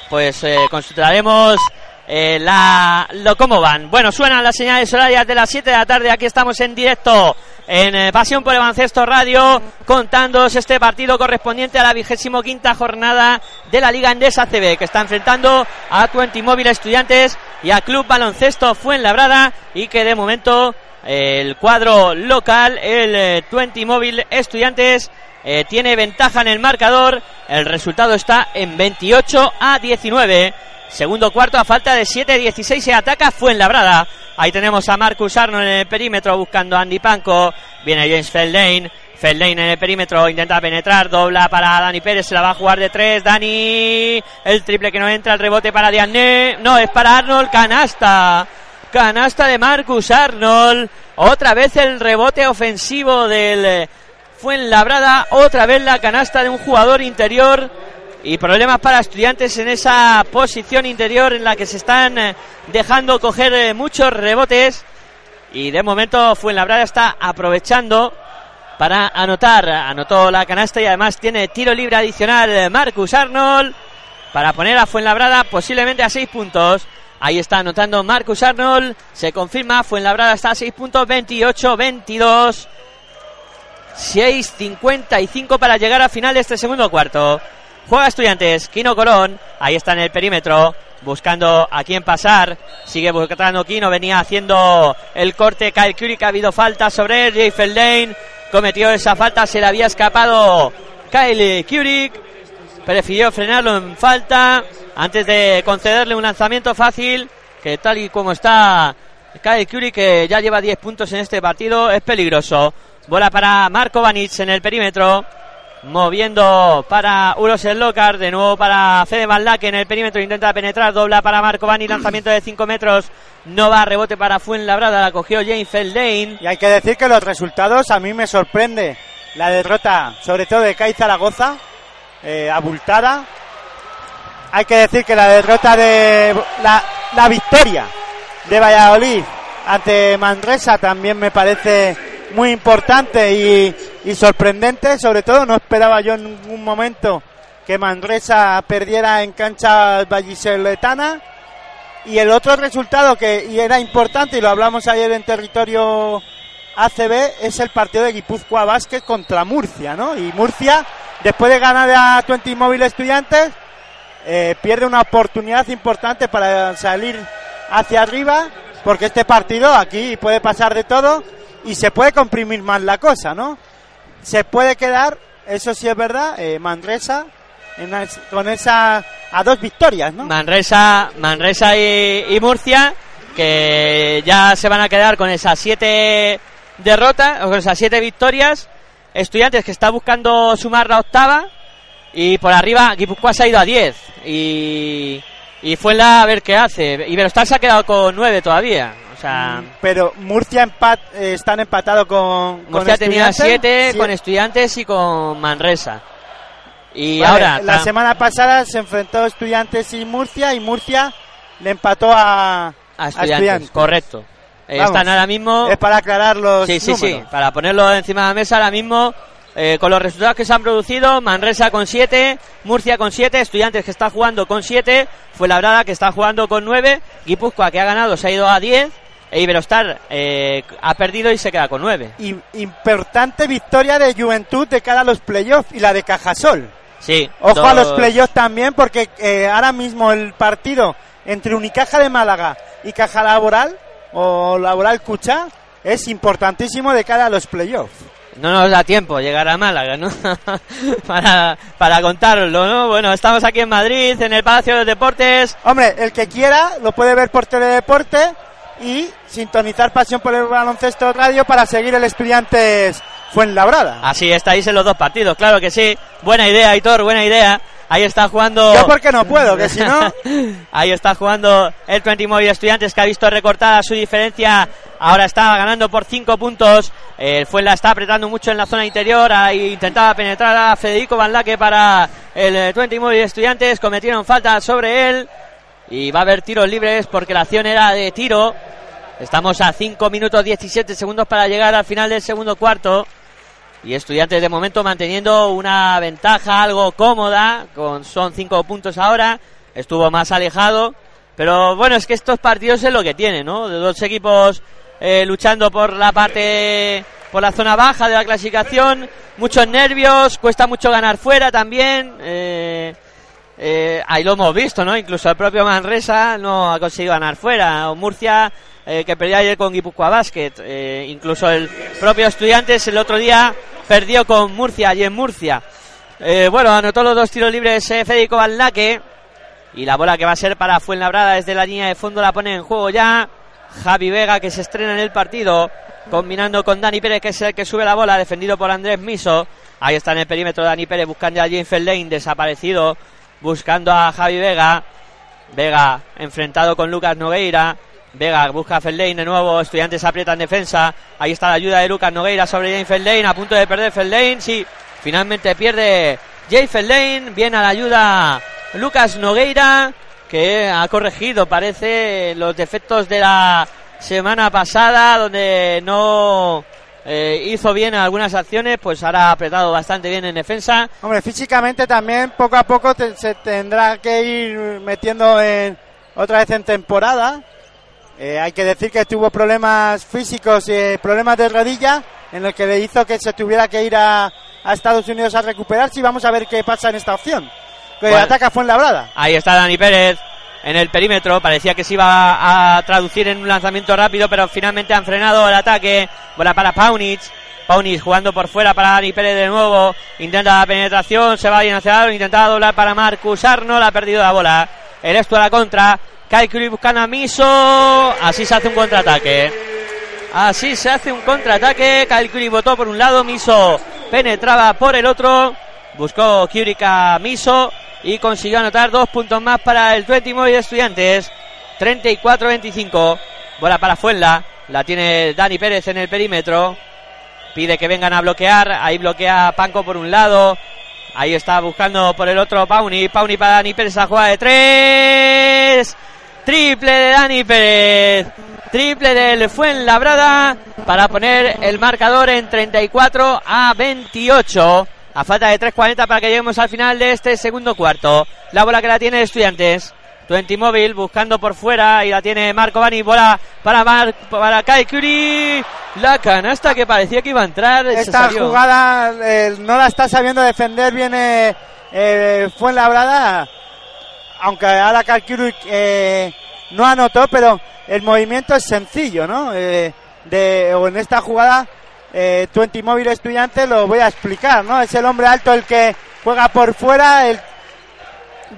pues eh, consultaremos eh, la, lo cómo van. Bueno, suenan las señales horarias de las 7 de la tarde, aquí estamos en directo en eh, Pasión por el Baloncesto Radio, contándoos este partido correspondiente a la vigésimo quinta jornada de la Liga Endesa CB, que está enfrentando a Twenty Móvil Estudiantes y a Club Baloncesto Fuenlabrada, y que de momento el cuadro local, el eh, Twenty Móvil Estudiantes, eh, tiene ventaja en el marcador. El resultado está en 28 a 19. Segundo cuarto a falta de 7-16 se ataca Fuenlabrada. Ahí tenemos a Marcus Arno en el perímetro buscando a Andy Panco. Viene James Feldane. Feldane en el perímetro intenta penetrar, dobla para Dani Pérez, se la va a jugar de tres. Dani, el triple que no entra, el rebote para Diane. No, es para Arnold, canasta. Canasta de Marcus Arnold. Otra vez el rebote ofensivo del Fuenlabrada. Otra vez la canasta de un jugador interior. Y problemas para estudiantes en esa posición interior en la que se están eh, dejando coger eh, muchos rebotes. Y de momento Fuenlabrada está aprovechando para anotar. Anotó la canasta y además tiene tiro libre adicional eh, Marcus Arnold para poner a Fuenlabrada posiblemente a 6 puntos. Ahí está anotando Marcus Arnold. Se confirma, Fuenlabrada está a 6 puntos, 28-22. 6.55 para llegar al final de este segundo cuarto. Juega Estudiantes, Kino Colón, ahí está en el perímetro, buscando a quién pasar. Sigue buscando Kino, venía haciendo el corte. Kyle Curry, que ha habido falta sobre él. Jay Feldane cometió esa falta, se le había escapado Kyle Curry. Prefirió frenarlo en falta antes de concederle un lanzamiento fácil. Que tal y como está Kyle Curry, que ya lleva 10 puntos en este partido, es peligroso. Bola para Marco Vanic en el perímetro. Moviendo para Uros Locar, de nuevo para Fede Maldaque en el perímetro, intenta penetrar, dobla para Marco Vani, lanzamiento de 5 metros, no va, rebote para Fuenlabrada, la cogió James Feldane. Y hay que decir que los resultados a mí me sorprende. La derrota, sobre todo de CAI Zaragoza, eh, abultada. Hay que decir que la derrota de. La, la victoria de Valladolid ante Manresa también me parece muy importante y, y sorprendente. Sobre todo, no esperaba yo en ningún momento que Manresa perdiera en cancha vallisoletana. Y el otro resultado que era importante, y lo hablamos ayer en territorio ACB, es el partido de Guipúzcoa Vázquez contra Murcia, ¿no? Y Murcia, después de ganar a 20 Móvil Estudiantes, eh, pierde una oportunidad importante para salir hacia arriba, porque este partido aquí puede pasar de todo y se puede comprimir más la cosa, ¿no? Se puede quedar, eso sí es verdad, eh, Manresa en con esa a dos victorias, ¿no? Manresa, Manresa y, Murcia, que ya se van a quedar con esas siete derrotas, o con esas siete victorias. Estudiantes que está buscando sumar la octava. Y por arriba, Guipúzcoa se ha ido a 10. Y, y fue la a ver qué hace. Y Verostar se ha quedado con 9 todavía. Sea, Pero Murcia empat, eh, están empatados con, con Murcia tenía Estudiantes. 7 Sí. con Estudiantes y con Manresa. Y Vale, ahora, la semana pasada se enfrentó Estudiantes y Murcia y Murcia le empató a, a Estudiantes, correcto. Eh, Vamos. están ahora mismo. Es para aclarar los Sí, sí, sí. Para ponerlo encima de la mesa ahora mismo, eh, con los resultados que se han producido, Manresa con 7, Murcia con 7, Estudiantes que está jugando con 7, Fuenlabrada que está jugando con 9, Guipúzcoa que ha ganado se ha ido a 10, e Iberostar eh, ha perdido y se queda con 9. Y- importante victoria de Juventud de cara a los playoffs y la de Cajasol. Sí. Ojo a los playoffs también porque eh, ahora mismo el partido entre Unicaja de Málaga y Caja Laboral o Laboral Cucha es importantísimo de cara a los playoffs. No nos da tiempo llegar a Málaga, ¿no? para, para contarlo, ¿no? Bueno, estamos aquí en Madrid, en el Palacio de los Deportes. Hombre, el que quiera lo puede ver por Teledeporte y sintonizar Pasión por el Baloncesto Radio para seguir el Estudiantes Fuenlabrada. Así estáis en los dos partidos, claro que sí. Buena idea, Aitor, buena idea. Ahí está jugando. Yo porque no puedo, que si no... Ahí está jugando el 20 Móvil Estudiantes que ha visto recortada su diferencia. Ahora está ganando por 5 puntos. El Fuenla está apretando mucho en la zona interior. Ahí intentaba penetrar a Federico Van Laque para el eh, 20 Móvil Estudiantes. Cometieron falta sobre él. Y va a haber tiros libres porque la acción era de tiro. Estamos a 5 minutos 17 segundos para llegar al final del segundo cuarto. Y estudiantes de momento manteniendo una ventaja algo cómoda, con son cinco puntos ahora, estuvo más alejado, pero bueno, es que estos partidos es lo que tiene, ¿no? De dos equipos eh, luchando por la parte por la zona baja de la clasificación, muchos nervios, cuesta mucho ganar fuera también. eh, eh, ahí lo hemos visto, ¿no? Incluso el propio Manresa no ha conseguido ganar fuera. O Murcia, eh, que perdió ayer con Guipúzcoa Basket. eh, incluso el propio Estudiantes el otro día perdió con Murcia y en Murcia. Bueno, anotó los dos tiros libres Federico Baldaque. Y la bola que va a ser para Fuenlabrada desde la línea de fondo la pone en juego ya. Javi Vega que se estrena en el partido. Combinando con Dani Pérez que es el que sube la bola. Defendido por Andrés Miso. Ahí está en el perímetro Dani Pérez buscando a James Feldane desaparecido. Buscando a Javi Vega. Vega enfrentado con Lucas Nogueira. Vega busca a Feldane de nuevo. Estudiantes aprietan en defensa. Ahí está la ayuda de Lucas Nogueira sobre James Feldane. A punto de perder Feldane. Sí, finalmente pierde Jay Feldane. Viene a la ayuda Lucas Nogueira. Que ha corregido, parece, los defectos de la semana pasada. Donde no eh, hizo bien algunas acciones. Pues ahora ha apretado bastante bien en defensa. Hombre, físicamente también poco a poco te- se tendrá que ir metiendo en otra vez en temporada. Eh, hay que decir que tuvo problemas físicos y problemas de rodilla en los que le hizo que se tuviera que ir a, a Estados Unidos a recuperarse y vamos a ver qué pasa en esta opción. Que Bueno. ataca Fuenlabrada. Ahí está Dani Pérez en el perímetro. Parecía que se iba a traducir en un lanzamiento rápido, pero finalmente han frenado el ataque. Bola para Paunic. Paunic jugando por fuera para Dani Pérez de nuevo. Intenta la penetración, se va bien hacia adentro. Intentaba doblar para Marcus Arnold. Ha perdido la bola. El esto a la contra. Kai Curry buscando a Miso. Así se hace un contraataque. Así se hace un contraataque. Curry votó por un lado. Miso penetraba por el otro. Buscó Curry a Miso. Y consiguió anotar dos puntos más para el 20 móvil de Estudiantes. 34-25. Bola para Fuenla. La tiene Dani Pérez en el perímetro. Pide que vengan a bloquear. Ahí bloquea Panco por un lado. Ahí está buscando por el otro Pauni. Pauni para Dani Pérez. La jugada de tres. Triple de Dani Pérez. Triple del Fuenlabrada para poner el marcador en 34 a 28. A falta de 3.40 para que lleguemos al final de este segundo cuarto. La bola que la tiene Estudiantes. Twenty móvil buscando por fuera y la tiene Marco Bani. Bola para, Mar para Kai. La canasta que parecía que iba a entrar. Esta jugada eh, no la está sabiendo defender bien eh, Fuenlabrada. Aunque ahora Calcuru eh, no anotó, pero el movimiento es sencillo, ¿no? Eh, de, o en esta jugada, eh, Twenty Móvil Estudiante lo voy a explicar, ¿no? Es el hombre alto el que juega por fuera, el,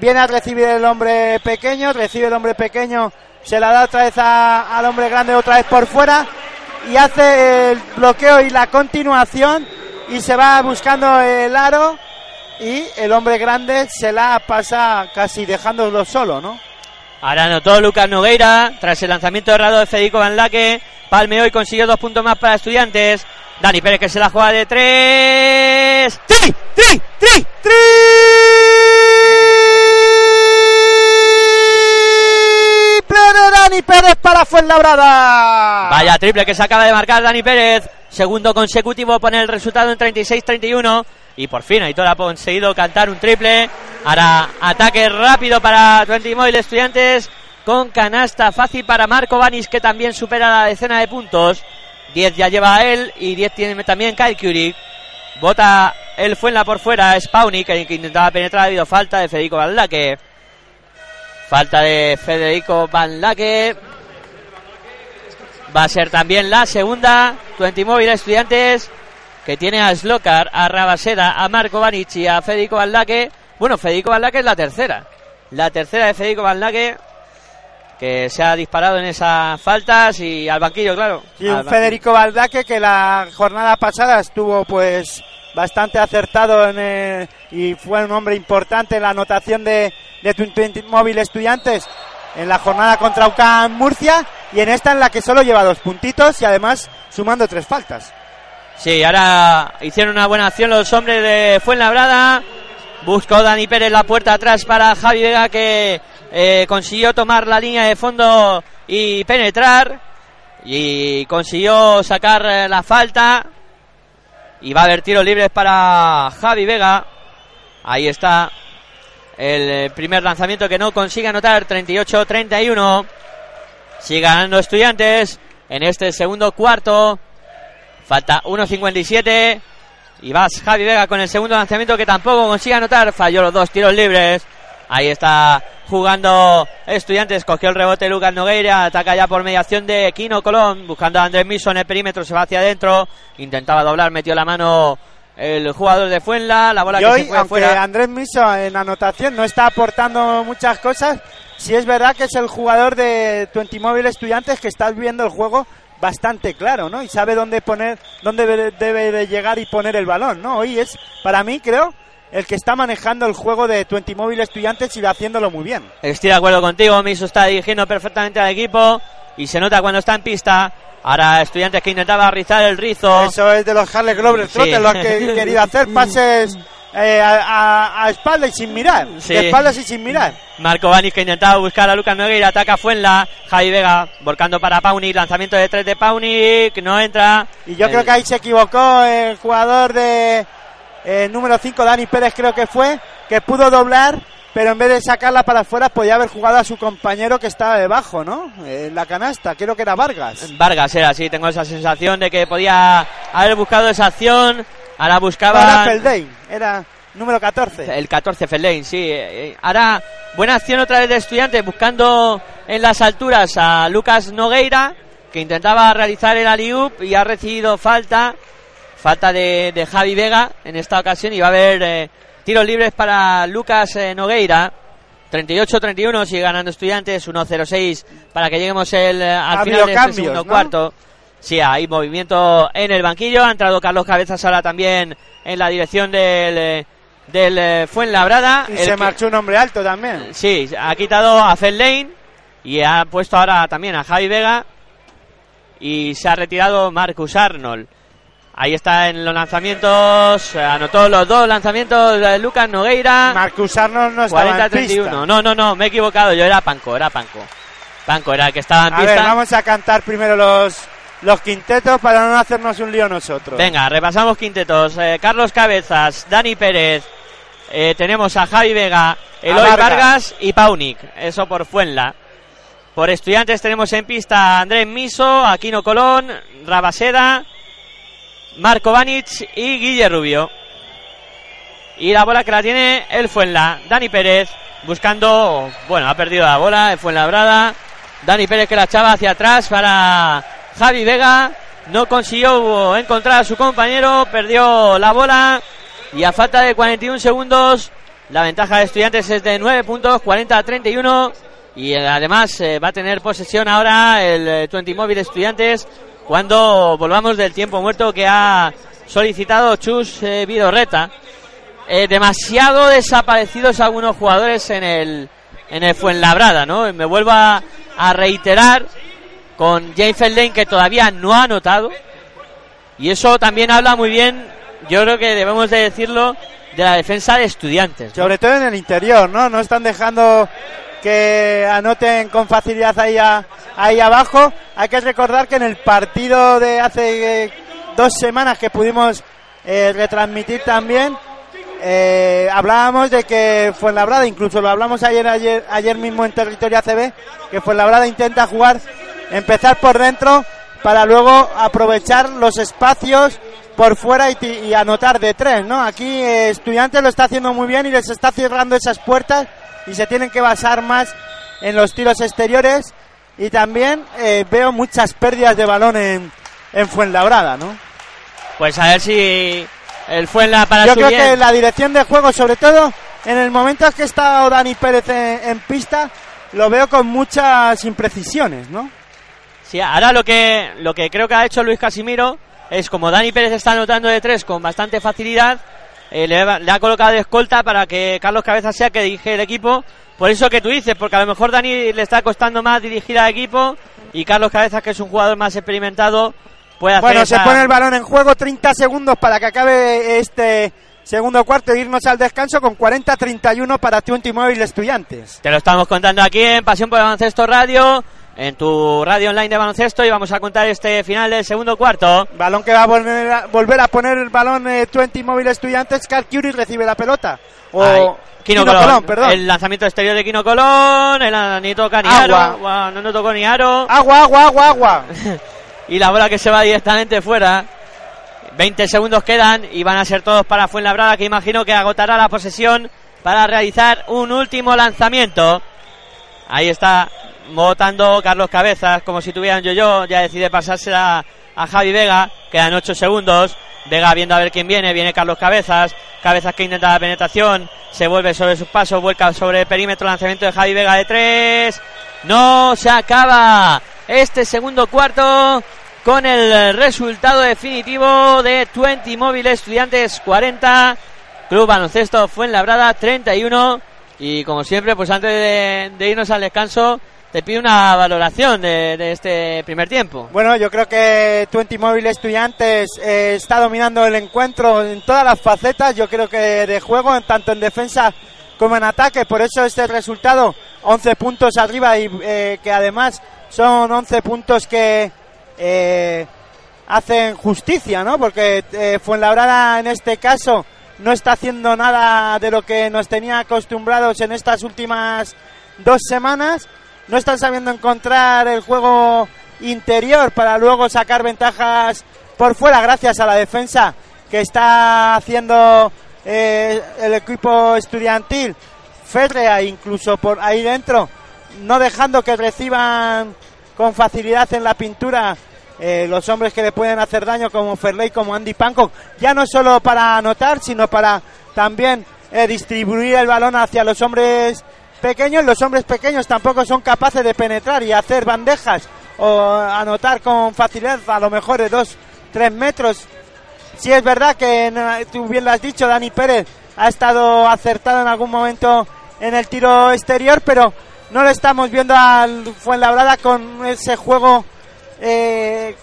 viene a recibir el hombre pequeño, recibe el hombre pequeño, se la da otra vez al hombre grande otra vez por fuera y hace el bloqueo y la continuación y se va buscando el aro y el hombre grande se la pasa casi dejándolo solo, ¿no? Ahora anotó Lucas Nogueira tras el lanzamiento errado de Federico Van Laque. Palmeó y consiguió dos puntos más para estudiantes. Dani Pérez que se la juega de tres. ¡Tri! ¡Tri! ¡Tri! Triple de Dani Pérez para Fuenlabrada. Vaya triple que se acaba de marcar Dani Pérez. Segundo consecutivo pone el resultado en 36-31. Y por fin Aitor ha conseguido cantar un triple. Ahora ataque rápido para 20 Mobile Estudiantes. Con canasta fácil para Marco Vanis que también supera la decena de puntos. 10 ya lleva a él y 10 tiene también Kyle Curry. Bota el Fuenla por fuera. Spawny que, intentaba penetrar. Ha habido falta de Federico Valdaque. Falta de Federico Van Laque. Va a ser también la segunda. 20 móvil estudiantes. Que tiene a Slokar, a Rabaseda, a Marco Vanic y a Federico Van Laque. Bueno, Federico Van Laque es la tercera. La tercera de Federico Van Laque. Que se ha disparado en esas faltas y al banquillo, claro. Y un. Federico Baldaque que la jornada pasada estuvo pues bastante acertado en el- y fue un hombre importante en la anotación de, de Twin Twenty Móvil Estudiantes en la jornada contra UCAM Murcia y en esta en la que solo lleva dos puntitos y además sumando tres faltas. Sí, ahora hicieron una buena acción los hombres de Fuenlabrada. Buscó Dani Pérez la puerta atrás para Javi Vega que eh, consiguió tomar la línea de fondo y penetrar. Y consiguió sacar eh, la falta. Y va a haber tiros libres para Javi Vega. Ahí está el eh, primer lanzamiento que no consigue anotar. 38-31. Sigue ganando estudiantes en este segundo cuarto. Falta 1.57. Y vas Javi Vega con el segundo lanzamiento que tampoco consigue anotar. Falló los dos tiros libres. Ahí está jugando Estudiantes. Cogió el rebote Lucas Nogueira. Ataca ya por mediación de Kino Colón. Buscando a Andrés Miso en el perímetro. Se va hacia adentro. Intentaba doblar. Metió la mano el jugador de Fuenla. La bola Y que hoy, se fue aunque. Andrés Miso en anotación no está aportando muchas cosas, sí es verdad que es el jugador de Twenty Mobile Estudiantes que está viendo el juego bastante claro, ¿no? Y sabe dónde poner, dónde debe, debe de llegar y poner el balón, ¿no? Hoy es, para mí, creo, el que está manejando el juego de Twenty Mobile Estudiantes y va haciéndolo muy bien. Estoy de acuerdo contigo, Miso está dirigiendo perfectamente al equipo y se nota cuando está en pista. Ahora estudiantes que intentaba rizar el rizo. Eso es de los Harley Glover Sí. Lo que querido hacer pases eh, a, a- a espaldas y sin mirar. Sí. De espaldas y sin mirar. Marco Banis que intentaba buscar a Lucas Nogueira, ataca Fuenla. Javi Vega volcando para Paunic, lanzamiento de tres de Paunic, no entra. Y yo creo que ahí se equivocó el jugador de eh, número 5, Dani Pérez creo que fue, que pudo doblar, pero en vez de sacarla para afuera podía haber jugado a su compañero que estaba debajo, ¿no? En la canasta, creo que era Vargas. Vargas era así, tengo esa sensación de que podía haber buscado esa acción. Ahora buscaba era Feldain, era número 14. el 14 Fellain, sí. Eh, Ahora buena acción otra vez de estudiantes buscando en las alturas a Lucas Nogueira que intentaba realizar el aliup y ha recibido falta. Falta de, de Javi Vega en esta ocasión y va a haber eh, tiros libres para Lucas eh, Nogueira. 38-31 sigue ganando estudiantes, 1-0-6 para que lleguemos el, eh, al Ha final de este segundo ¿no? cuarto. Sí, hay movimiento en el banquillo. Ha entrado Carlos Cabezas ahora también en la dirección del, eh, del Fuenlabrada. Y El se que- marchó un hombre alto también. Sí, ha quitado a Lane y ha puesto ahora también a Javi Vega y se ha retirado Marcus Arnold. Ahí está en los lanzamientos, eh, anotó los dos lanzamientos de Lucas Nogueira. Marcus Arnold no estaba en 40-31. pista. No, no, no, me he equivocado, yo era Panco, era Panco. Panco era el que estaba en A pista. ver, vamos a cantar primero los, los quintetos para no hacernos un lío nosotros. Venga, repasamos quintetos. Eh, Carlos Cabezas, Dani Pérez, eh, tenemos a Javi Vega, Eloy Vargas. Vargas. y Paunik. Eso por Fuenla. Por estudiantes tenemos en pista a Andrés Miso, Aquino Colón, Rabaseda, Marco Banic y Guille Rubio. Y la bola que la tiene el Fuenla. Dani Pérez buscando, bueno, ha perdido la bola, el Fuenlabrada. Dani Pérez que la echaba hacia atrás para Javi Vega. No consiguió encontrar a su compañero, perdió la bola. Y a falta de 41 segundos, la ventaja de estudiantes es de 9 puntos, 40 a 31. Y eh, además eh, va a tener posesión ahora el eh, 20 móvil estudiantes cuando volvamos del tiempo muerto que ha solicitado Chus eh, Vidorreta. Eh, demasiado desaparecidos algunos jugadores en el en el Fuenlabrada, ¿no? Me vuelvo a, a reiterar con James Lane que todavía no ha anotado y eso también habla muy bien, yo creo que debemos de decirlo de la defensa de estudiantes. Sobre todo en el interior, ¿no? No están dejando que anoten con facilidad ahí, a- abajo. Hay que recordar que en el partido de hace eh, dos semanas que pudimos eh, retransmitir también, eh, hablábamos de que Fuenlabrada, incluso lo hablamos ayer, ayer, ayer mismo en territorio ACB, que Fuenlabrada intenta jugar, empezar por dentro para luego aprovechar los espacios por fuera y, y anotar de tres, ¿no? Aquí Estudiantes lo está haciendo muy bien y les está cerrando esas puertas y se tienen que basar más en los tiros exteriores y también eh, veo muchas pérdidas de balón en, en Fuenlabrada, ¿no? Pues a ver si el Fuenla para Yo creo bien. que la dirección de juego, sobre todo en el momento en que está Dani Pérez en, en pista, lo veo con muchas imprecisiones, ¿no? Sí, ahora lo que, lo que creo que ha hecho Luis Casimiro es como Dani Pérez está anotando de tres con bastante facilidad, eh, le, le ha colocado de escolta para que Carlos Cabeza sea que dirige el equipo. Por eso que tú dices, porque a lo mejor Dani le está costando más dirigir al equipo y Carlos Cabeza, que es un jugador más experimentado, puede hacer Bueno, se esa- pone el balón en juego, 30 segundos para que acabe este segundo cuarto e irnos al descanso con 40-31 para Twenty Móvil Estudiantes. Te lo estamos contando aquí en Pasión por el Baloncesto Radio, en tu radio online de baloncesto y vamos a contar este final del segundo cuarto. Balón que va a volver a, volver a poner el balón eh, Twenty Móvil Estudiantes, Cal Curie recibe la pelota. O Ay, Kino Colón, Colón, perdón. El lanzamiento exterior de Kino Colón, el, ni toca ni aro, Agua. Guau, no, no tocó ni aro. Agua, agua, agua, agua. y la bola que se va directamente fuera. 20 segundos quedan y van a ser todos para Fuenlabrada, que imagino que agotará la posesión para realizar un último lanzamiento. Ahí está votando Carlos Cabezas, como si tuvieran yo-yo. Ya decide pasársela a Javi Vega. Quedan 8 segundos. Vega viendo a ver quién viene. Viene Carlos Cabezas. Cabezas que intenta la penetración. Se vuelve sobre sus pasos. Vuelca sobre el perímetro. Lanzamiento de Javi Vega de 3. No se acaba este segundo cuarto con el resultado definitivo de 20 Móviles Estudiantes 40, Club Baloncesto Fuenlabrada 31. Y como siempre, pues antes de irnos al descanso, te pido una valoración de, este primer tiempo. Bueno, yo creo que 20 Móviles Estudiantes eh, está dominando el encuentro en todas las facetas, yo creo que de juego, tanto en defensa como en ataque, por eso este resultado, 11 puntos arriba y eh, que además son 11 puntos que eh, hacen justicia, ¿no? Porque Fuenlabrada en este caso no está haciendo nada de lo que nos tenía acostumbrados en estas últimas dos semanas. No están sabiendo encontrar el juego interior para luego sacar ventajas por fuera gracias a la defensa que está haciendo eh, el equipo estudiantil. Férrea incluso por ahí dentro no dejando que reciban con facilidad en la pintura eh, los hombres que le pueden hacer daño como Ferley, como Andy Pankow, ya no solo para anotar, sino para también eh, distribuir el balón hacia los hombres pequeños. Los hombres pequeños tampoco son capaces de penetrar y hacer bandejas o anotar con facilidad, a lo mejor de dos, tres metros. Si es verdad que tú bien lo has dicho, Dani Pérez ha estado acertado en algún momento en el tiro exterior, pero no lo estamos viendo al Fuenlabrada con ese juego eh,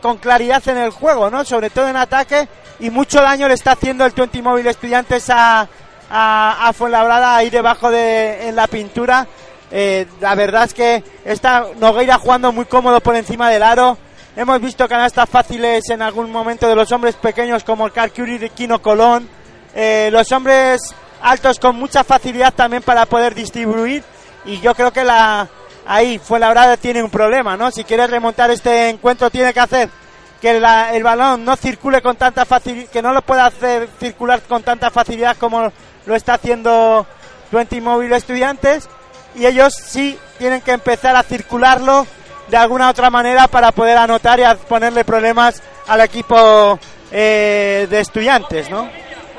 con claridad en el juego, ¿no? Sobre todo en ataque y mucho daño le está haciendo el 20 móvil estudiantes a, a, a Fuenlabrada ahí debajo de en la pintura. Eh, la verdad es que está Nogueira jugando muy cómodo por encima del aro. Hemos visto canastas fáciles en algún momento de los hombres pequeños como el Carcuri de Kino Colón. Eh, los hombres altos con mucha facilidad también para poder distribuir. Y yo creo que la ahí Fuenlabrada tiene un problema, ¿no? Si quiere remontar este encuentro tiene que hacer que la- el balón no circule con tanta facilidad, que no lo pueda hacer circular con tanta facilidad como lo está haciendo 20 Móvil Estudiantes y ellos sí tienen que empezar a circularlo de alguna otra manera para poder anotar y ponerle problemas al equipo eh, de estudiantes, ¿no?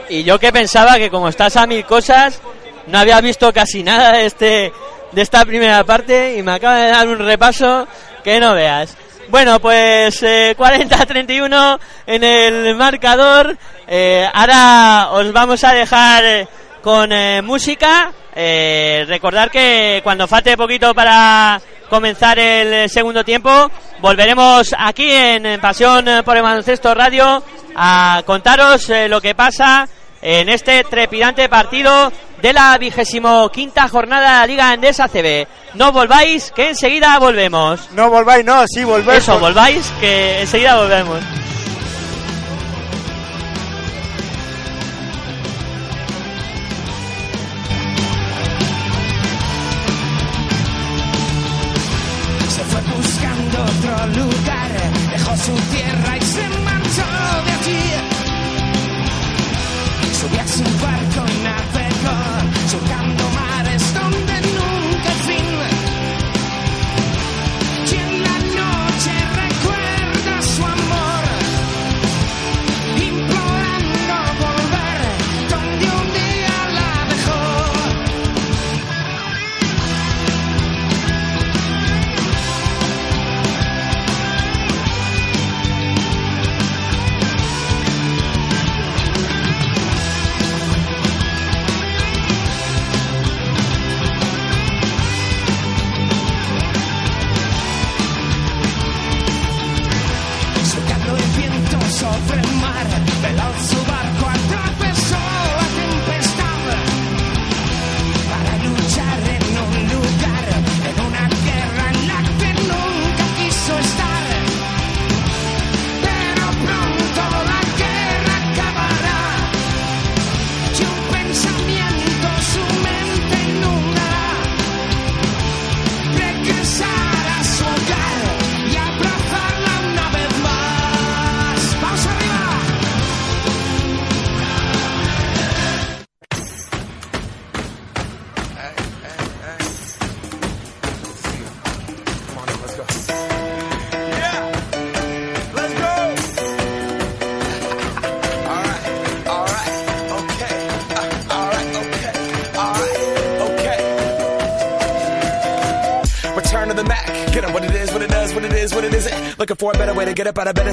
Y yo que pensaba que como estás a mil cosas, no había visto casi nada de este de esta primera parte y me acaba de dar un repaso que no veas. Bueno, pues eh, 40-31 en el marcador. Eh, ahora os vamos a dejar con eh, música. Eh, recordar que cuando falte poquito para comenzar el segundo tiempo, volveremos aquí en, Pasión por el Baloncesto Radio a contaros lo que pasa en este trepidante partido de la vigésimo quinta jornada de la Liga Endesa CB. No volváis, que enseguida volvemos. No volváis, no, sí volvéis. Eso, volváis, que enseguida volvemos.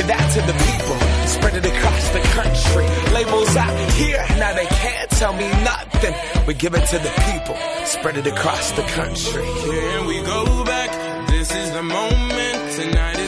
give that to the people, spread it across the country. Labels out here, now they can't tell me nothing. We give it to the people, spread it across the country. Here we go back. This is the moment. Tonight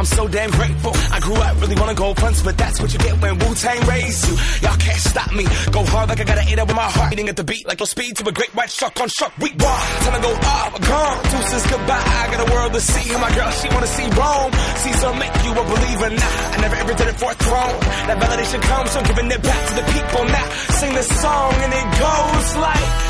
I'm so damn grateful. I grew up really wanna go fronts, but that's what you get when Wu Tang raised you. Y'all can't stop me. Go hard like I got an eight up with my heart beating at the beat like your speed to a great white shark on shark week. Wow, time to go up, gone. Deuces goodbye. I got a world to see. And my girl, she wanna see Rome. Caesar make you a believer. Nah, I never ever did it for a throne. That validation comes from giving it back to the people. Now sing this song and it goes like.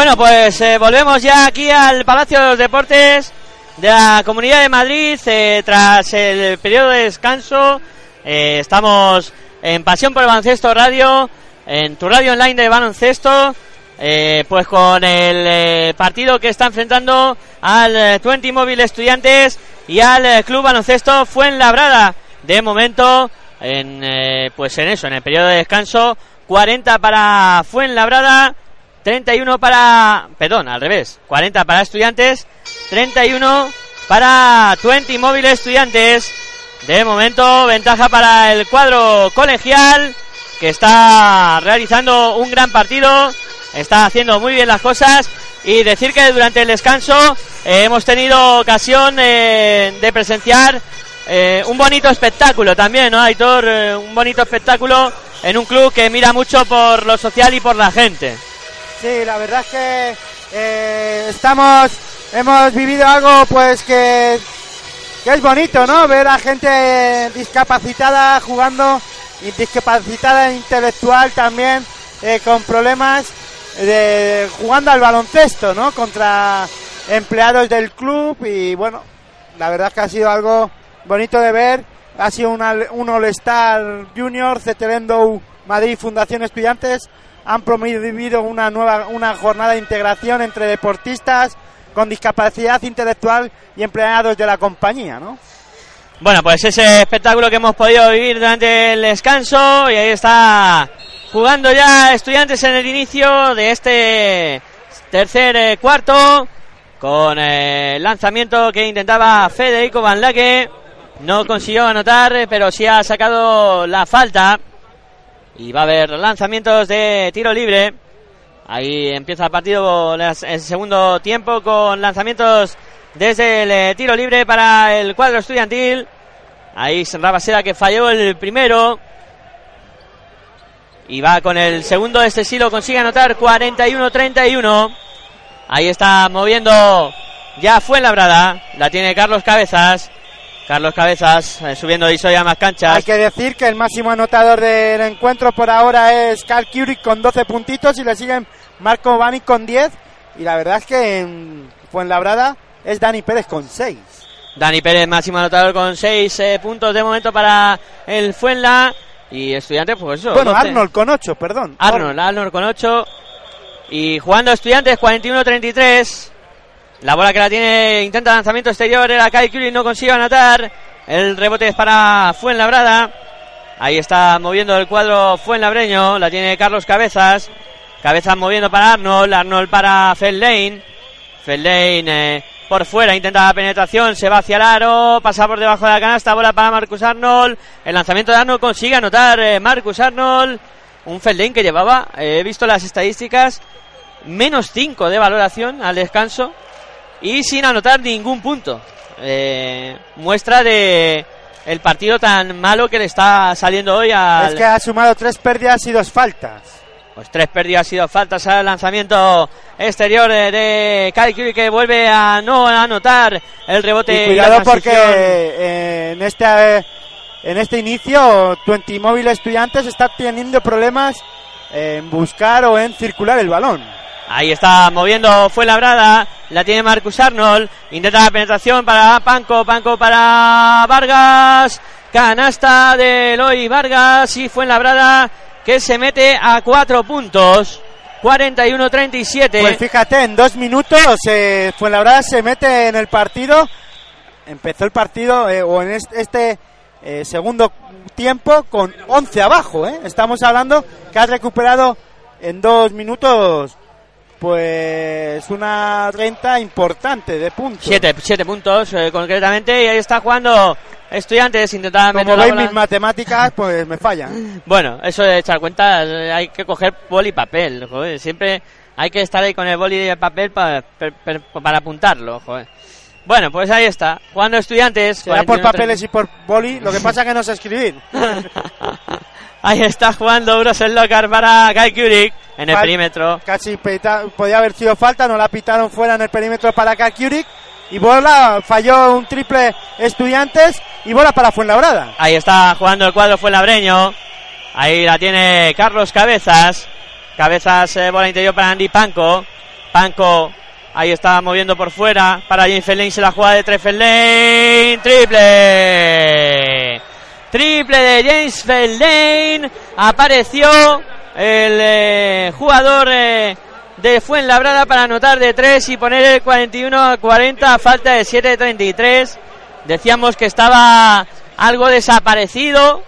Bueno, pues eh, volvemos ya aquí al Palacio de los Deportes de la Comunidad de Madrid eh, tras el periodo de descanso. eh, estamos en Pasión por Baloncesto Radio, en tu radio online de baloncesto, pues con el partido que está enfrentando al 20 Móvil Estudiantes y al Club Baloncesto Fuenlabrada. De momento, en, pues en eso, en el periodo de descanso, 40 para Fuenlabrada, 31 para, perdón, al revés, 40 para Estudiantes, 31 para 20 móviles estudiantes. De momento, ventaja para el cuadro colegial que está realizando un gran partido, está haciendo muy bien las cosas y decir que durante el descanso eh, hemos tenido ocasión eh, de presenciar eh, un bonito espectáculo también, ¿no, Aitor? Un bonito espectáculo en un club que mira mucho por lo social y por la gente. Sí, la verdad es que eh, estamos, hemos vivido algo pues que, es bonito, ¿no? Ver a gente discapacitada jugando, y discapacitada intelectual también, eh, con problemas, de, jugando al baloncesto, ¿no? Contra empleados del club y bueno, la verdad es que ha sido algo bonito de ver. Ha sido una- un All-Star Junior, Cetelendo Madrid Fundación Estudiantes. Han promovido una nueva una jornada de integración entre deportistas con discapacidad intelectual y empleados de la compañía, ¿no? Bueno, pues ese espectáculo que hemos podido vivir durante el descanso y ahí está jugando ya estudiantes en el inicio de este tercer eh, cuarto con eh, el lanzamiento que intentaba Federico Van Laque. No consiguió anotar, pero sí ha sacado la falta. Y va a haber lanzamientos de tiro libre. Ahí empieza el partido, el segundo tiempo, con lanzamientos desde el eh, tiro libre para el cuadro estudiantil. Ahí Rabaseda que falló el primero. Y va con el segundo. Este sí lo consigue anotar 41-31. Ahí está moviendo ya fue labrada. La tiene Carlos Cabezas. Carlos Cabezas eh, subiendo Isoya a más canchas. Hay que decir que el máximo anotador del encuentro por ahora es Carl Curie con 12 puntitos y le siguen Marco Bani con 10. Y la verdad es que en Fuenlabrada es Dani Pérez con 6. Dani Pérez, máximo anotador con 6 puntos de momento para el Fuenla. Y estudiantes, pues eso. Bueno, 12. Arnold con 8, perdón. Arnold, Arnold con 8. Y jugando estudiantes 41-33. La bola que la tiene, intenta lanzamiento exterior, era Kai Curry, no consigue anotar. El rebote es para Fuenlabrada. Ahí está moviendo el cuadro Fuenlabreño, la tiene Carlos Cabezas. Cabezas moviendo para Arnold, Arnold para Feldlane. Feldlane eh, por fuera, intenta la penetración, se va hacia el aro, pasa por debajo de la canasta, bola para Marcus Arnold. El lanzamiento de Arnold consigue anotar eh, Marcus Arnold. Un Feldlane que llevaba, eh, he visto las estadísticas, menos 5 de valoración al descanso y sin anotar ningún punto. Eh, muestra de el partido tan malo que le está saliendo hoy al... Es que ha sumado 3 pérdidas y 2 faltas. Pues tres pérdidas y dos faltas al lanzamiento exterior de, de Kyle que vuelve a no anotar el rebote. Y y cuidado la porque eh, en este eh, en este inicio Twenty Móvil Estudiantes está teniendo problemas en buscar o en circular el balón. Ahí está moviendo, fue labrada, la tiene Marcus Arnold, intenta la penetración para Panco, Panco para Vargas, canasta de Eloy Vargas y fue labrada que se mete a cuatro puntos, 41-37. Pues fíjate, en dos minutos eh, Fuenlabrada se mete en el partido. Empezó el partido, eh, o en est- este eh, segundo tiempo, con 11 abajo. ¿eh? Estamos hablando que ha recuperado en dos minutos, pues una renta importante de puntos. Siete, siete puntos eh, concretamente y ahí está jugando estudiantes intentando Como veis, mis matemáticas, pues me fallan. Bueno, eso de echar cuentas, eh, hay que coger boli y papel, joder. Siempre hay que estar ahí con el boli y el papel para apuntarlo, joder. Bueno, pues ahí está, jugando estudiantes. Será por 41-30. papeles y por boli, lo que pasa que no sé escribir. ahí está jugando Brussels Locker para Kai Kurik en el Fal- perímetro. Casi pita- podía haber sido falta, no la pitaron fuera en el perímetro para Kakiurik. Y bola, falló un triple estudiantes y bola para Fuenlabrada. Ahí está jugando el cuadro Fuenlabreño. Ahí la tiene Carlos Cabezas. Cabezas, eh, bola interior para Andy Panco. Panco, ahí está moviendo por fuera. Para James Fellain se la juega de tres Fellain. Triple. Triple de James Fellain. Apareció el eh, jugador eh, de Fuenlabrada para anotar de tres y poner el 41 a 40 a falta de 7.33. Decíamos que estaba algo desaparecido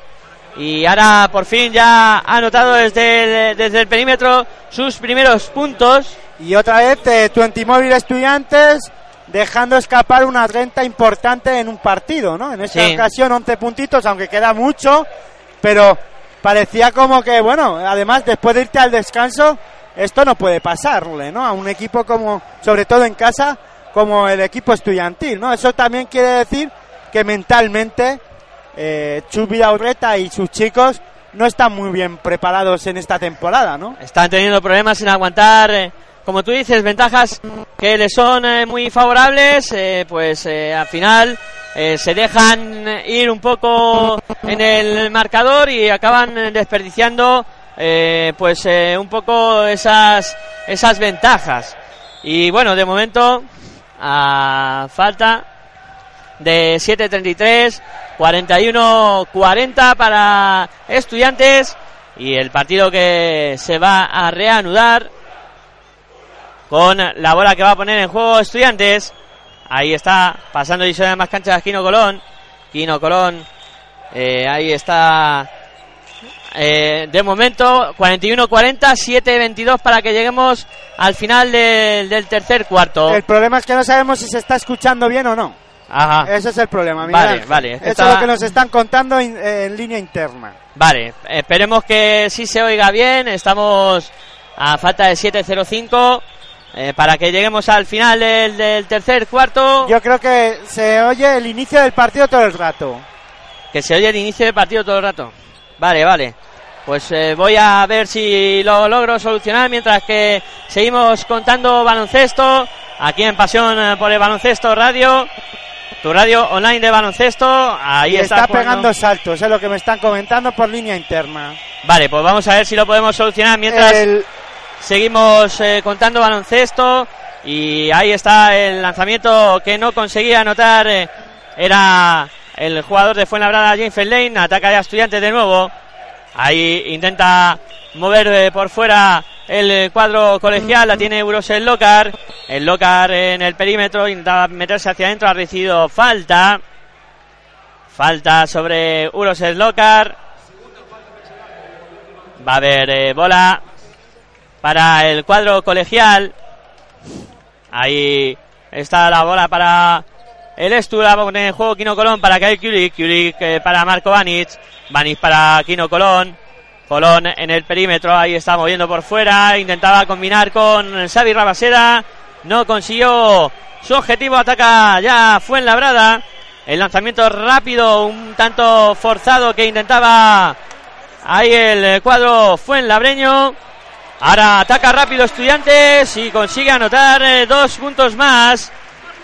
y ahora por fin ya ha anotado desde el, desde el perímetro sus primeros puntos. Y otra vez, eh, Twenty Estudiantes dejando escapar una renta importante en un partido, ¿no? En esta Sí. ocasión 11 puntitos, aunque queda mucho, pero parecía como que, bueno, además después de irte al descanso, esto no puede pasarle, ¿no? A un equipo como, sobre todo en casa, como el equipo estudiantil, ¿no? Eso también quiere decir que mentalmente eh, Vidaurreta y sus chicos no están muy bien preparados en esta temporada, ¿no? Están teniendo problemas en aguantar, eh, como tú dices, ventajas que les son eh, muy favorables, eh, pues eh, al final se dejan ir un poco en el marcador y acaban desperdiciando pues un poco esas, esas ventajas. Y bueno, de momento, a falta de 7.33, 41-40 para estudiantes y el partido que se va a reanudar con la bola que va a poner en juego estudiantes. Ahí está pasando y de más canchas Quino Colón. Quino Colón, eh, ahí está. eh, de momento, 41-40, 7-22 para que lleguemos al final del- del tercer cuarto. El problema es que no sabemos si se está escuchando bien o no. Ajá. Ese es el problema. Miguel Vale, Ángel. vale, Eso es lo que nos están contando in- eh, en línea interna. Vale, esperemos que sí se oiga bien. Estamos a falta de 7.05 eh, para que lleguemos al final del, del tercer cuarto. Yo creo que se oye el inicio del partido todo el rato. Que se oye el inicio del partido todo el rato. Vale, vale. Pues eh, voy a ver si lo logro solucionar mientras que seguimos contando baloncesto aquí en Pasión eh, por el Baloncesto Radio. Tu radio online de baloncesto. Ahí y está, está, jugando. pegando saltos, es lo que me están comentando por línea interna. Vale, pues vamos a ver si lo podemos solucionar mientras El- seguimos eh, contando baloncesto. Y ahí está el lanzamiento que no conseguía anotar. eh, era el jugador de Fuenlabrada, James Lane. Ataca a Estudiantes de nuevo. Ahí intenta mover eh, por fuera el cuadro colegial. La tiene Euros el Locar. El Locar en el perímetro intentaba meterse hacia adentro. Ha recibido falta. Falta sobre Uros el Locar. Va a haber bola para el cuadro colegial. Ahí está la bola para el Estu, la va a poner en juego Kino Colón para Kyle Kulik, Kulik eh, para Marco Vanic, Vanic para Kino Colón, Colón en el perímetro, ahí está moviendo por fuera, intentaba combinar con Xavi Rabaseda, no consiguió su objetivo, ataca ya Fuenlabrada, el lanzamiento rápido, un tanto forzado que intentaba ahí el cuadro Fuenlabreño, Ahora ataca rápido Estudiantes y consigue anotar eh, dos puntos más.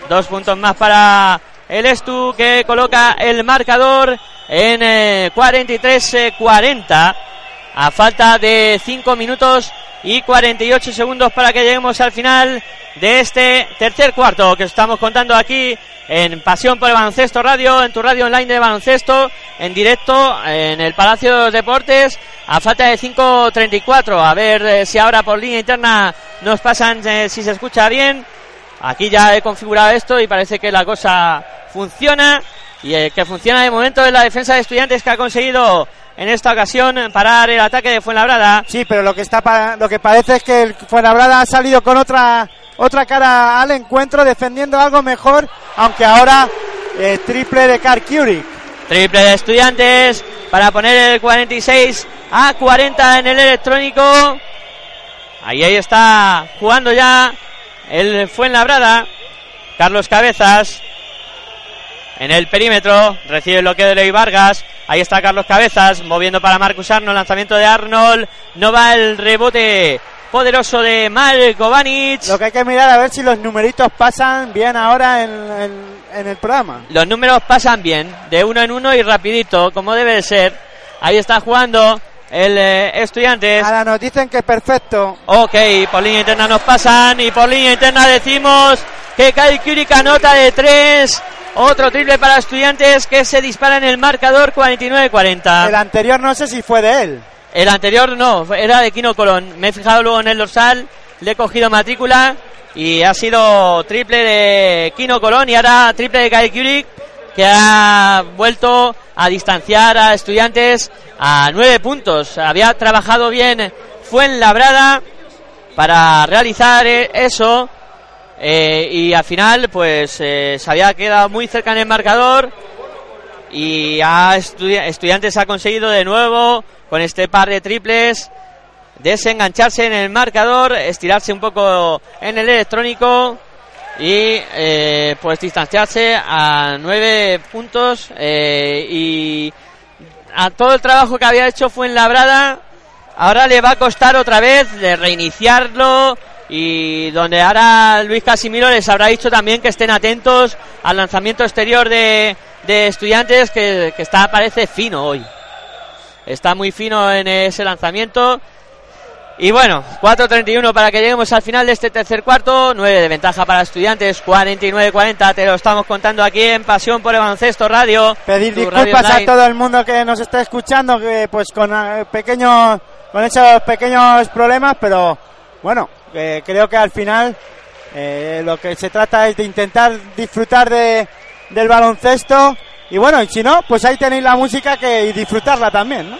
Dos puntos más para el Estu que coloca el marcador en eh, 43-40. A falta de 5 minutos y 48 segundos para que lleguemos al final de este tercer cuarto que estamos contando aquí en Pasión por el Baloncesto Radio, en tu radio online de baloncesto, en directo en el Palacio de los Deportes, a falta de 5.34. A ver eh, si ahora por línea interna nos pasan eh, si se escucha bien. Aquí ya he configurado esto y parece que la cosa funciona. Y el que funciona de momento es la defensa de estudiantes que ha conseguido en esta ocasión parar el ataque de Fuenlabrada. Sí, pero lo que está lo que parece es que el Fuenlabrada ha salido con otra otra cara al encuentro defendiendo algo mejor, aunque ahora eh, triple de Karl Kurik. Triple de estudiantes para poner el 46 a 40 en el electrónico. Ahí, ahí está jugando ya el Fuenlabrada. Carlos Cabezas en el perímetro. Recibe el bloqueo de Ley Vargas. Ahí está Carlos Cabezas moviendo para Marcus Arnold. Lanzamiento de Arnold. No va el rebote poderoso de Marco Vanic. Lo que hay que mirar a ver si los numeritos pasan bien ahora en, en- en el programa. Los números pasan bien, de uno en uno y rapidito, como debe de ser. Ahí está jugando el eh, Estudiantes. Ahora nos dicen que perfecto. Ok, por línea interna nos pasan y por línea interna decimos que Kyle Kurik anota de tres. Otro triple para Estudiantes que se dispara en el marcador 49-40. El anterior no sé si fue de él. El anterior no, era de Kino Colón. Me he fijado luego en el dorsal, le he cogido matrícula y ha sido triple de Kino Colón y ahora triple de Kyle Kurik que ha vuelto a distanciar a estudiantes a nueve puntos. Había trabajado bien Fuenlabrada para realizar eh, eso. Eh, y al final, pues eh, se había quedado muy cerca en el marcador. Y a Estudia- Estudiantes ha conseguido de nuevo, con este par de triples, desengancharse en el marcador, estirarse un poco en el electrónico y eh, pues distanciarse a nueve puntos y a todo el trabajo que había hecho fue en Labrada ahora le va a costar otra vez de reiniciarlo y donde ahora Luis Casimiro les habrá dicho también que estén atentos al lanzamiento exterior de, de estudiantes que, que está parece fino hoy. Está muy fino en ese lanzamiento. Y bueno, 4.31 para que lleguemos al final de este tercer cuarto, 9 de ventaja para estudiantes, 49-40, te lo estamos contando aquí en Pasión por el Baloncesto Radio. Pedir tu radio disculpas a todo el mundo que nos está escuchando, que pues con eh, pequeños, con esos pequeños problemas, pero bueno, que creo que al final eh, lo que se trata es de intentar disfrutar de, del baloncesto y bueno, y si no, pues ahí tenéis la música que y disfrutarla también, ¿no?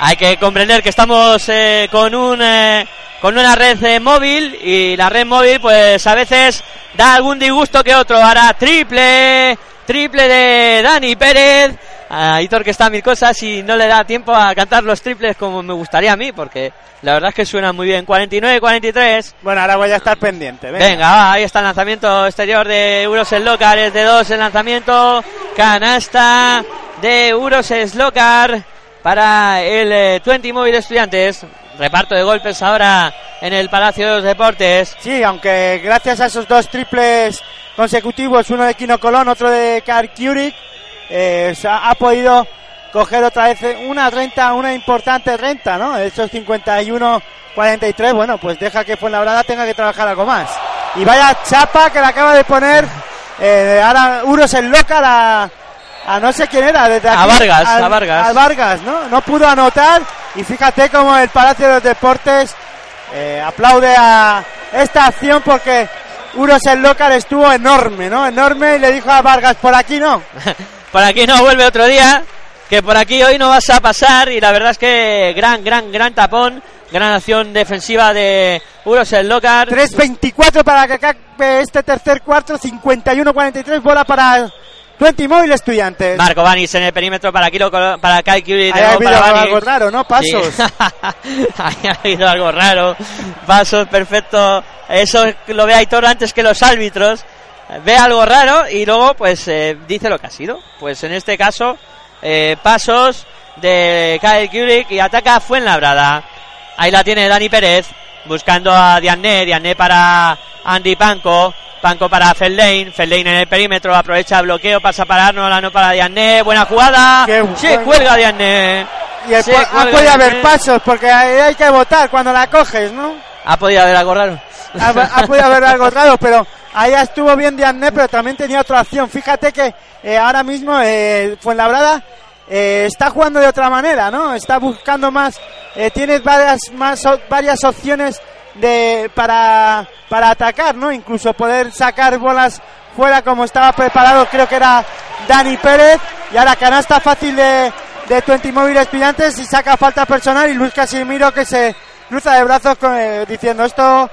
Hay que comprender que estamos eh, con un eh, con una red eh, móvil y la red móvil pues a veces da algún disgusto que otro. Ahora triple, triple de Dani Pérez. A Hitor que está a mil cosas y no le da tiempo a cantar los triples como me gustaría a mí porque la verdad es que suena muy bien. 49-43. Bueno, ahora voy a estar pendiente. Venga. Venga, va, ahí está el lanzamiento exterior de Euros Slocar, es de dos el lanzamiento, canasta de Euros Slocar para el eh, 20 móvil estudiantes, reparto de golpes ahora en el Palacio de los Deportes, Sí, aunque gracias a esos dos triples consecutivos, uno de Kino Colón, otro de Karl Kurik, eh, ha, podido coger otra vez una renta, una importante renta, ¿no? Esos 51-43, bueno, pues deja que Fuenlabrada tenga que trabajar algo más. Y vaya chapa que le acaba de poner eh, ahora Uros en loca a, a no sé quién era, desde A aquí, Vargas, al- a Vargas. al Vargas, ¿no? No pudo anotar y fíjate como el Palacio de los Deportes eh, aplaude a esta acción porque Uros el local estuvo enorme, ¿no? Enorme y le dijo a Vargas, por aquí no. por aquí no vuelve otro día, que por aquí hoy no vas a pasar y la verdad es que gran, gran, gran tapón, gran acción defensiva de Euros Slocar. 3.24 para que acabe este tercer cuarto, 51-43, bola para 20 Móvil Estudiantes. Marco Vanis en el perímetro para Kilo, para Kai Curie, Ahí ha habido algo raro, ¿no? Pasos. Sí. Ahí ha habido algo raro. Pasos, perfecto. Eso lo ve Aitor antes que los árbitros. Ve algo raro y luego pues eh, dice lo que ha sido. Pues en este caso, eh, pasos de Kyle Kurik y ataca a Fuenlabrada. Ahí la tiene Dani Pérez buscando a Diané. Diané para Andy Panco. Panco para Fellain. Fellain en el perímetro. Aprovecha bloqueo. Pasa para Arnold. No para Diané. Buena jugada. Qué Se buen- cuelga Diané. Y el ha podido haber pasos porque hay que votar cuando la coges, ¿no? Ha podido haber algo raro. ha, ha podido haber algo raro, pero ahí estuvo bien Diané, pero también tenía otra opción. Fíjate que eh, ahora mismo eh, Fuenlabrada eh, está jugando de otra manera, ¿no? Está buscando más, eh, tiene varias, más, varias opciones de, para, para atacar, ¿no? Incluso poder sacar bolas fuera como estaba preparado, creo que era Dani Pérez, y ahora canasta fácil de, de 20 móvil estudiantes y saca falta personal y Luis Casimiro que se cruza de brazos eh, diciendo esto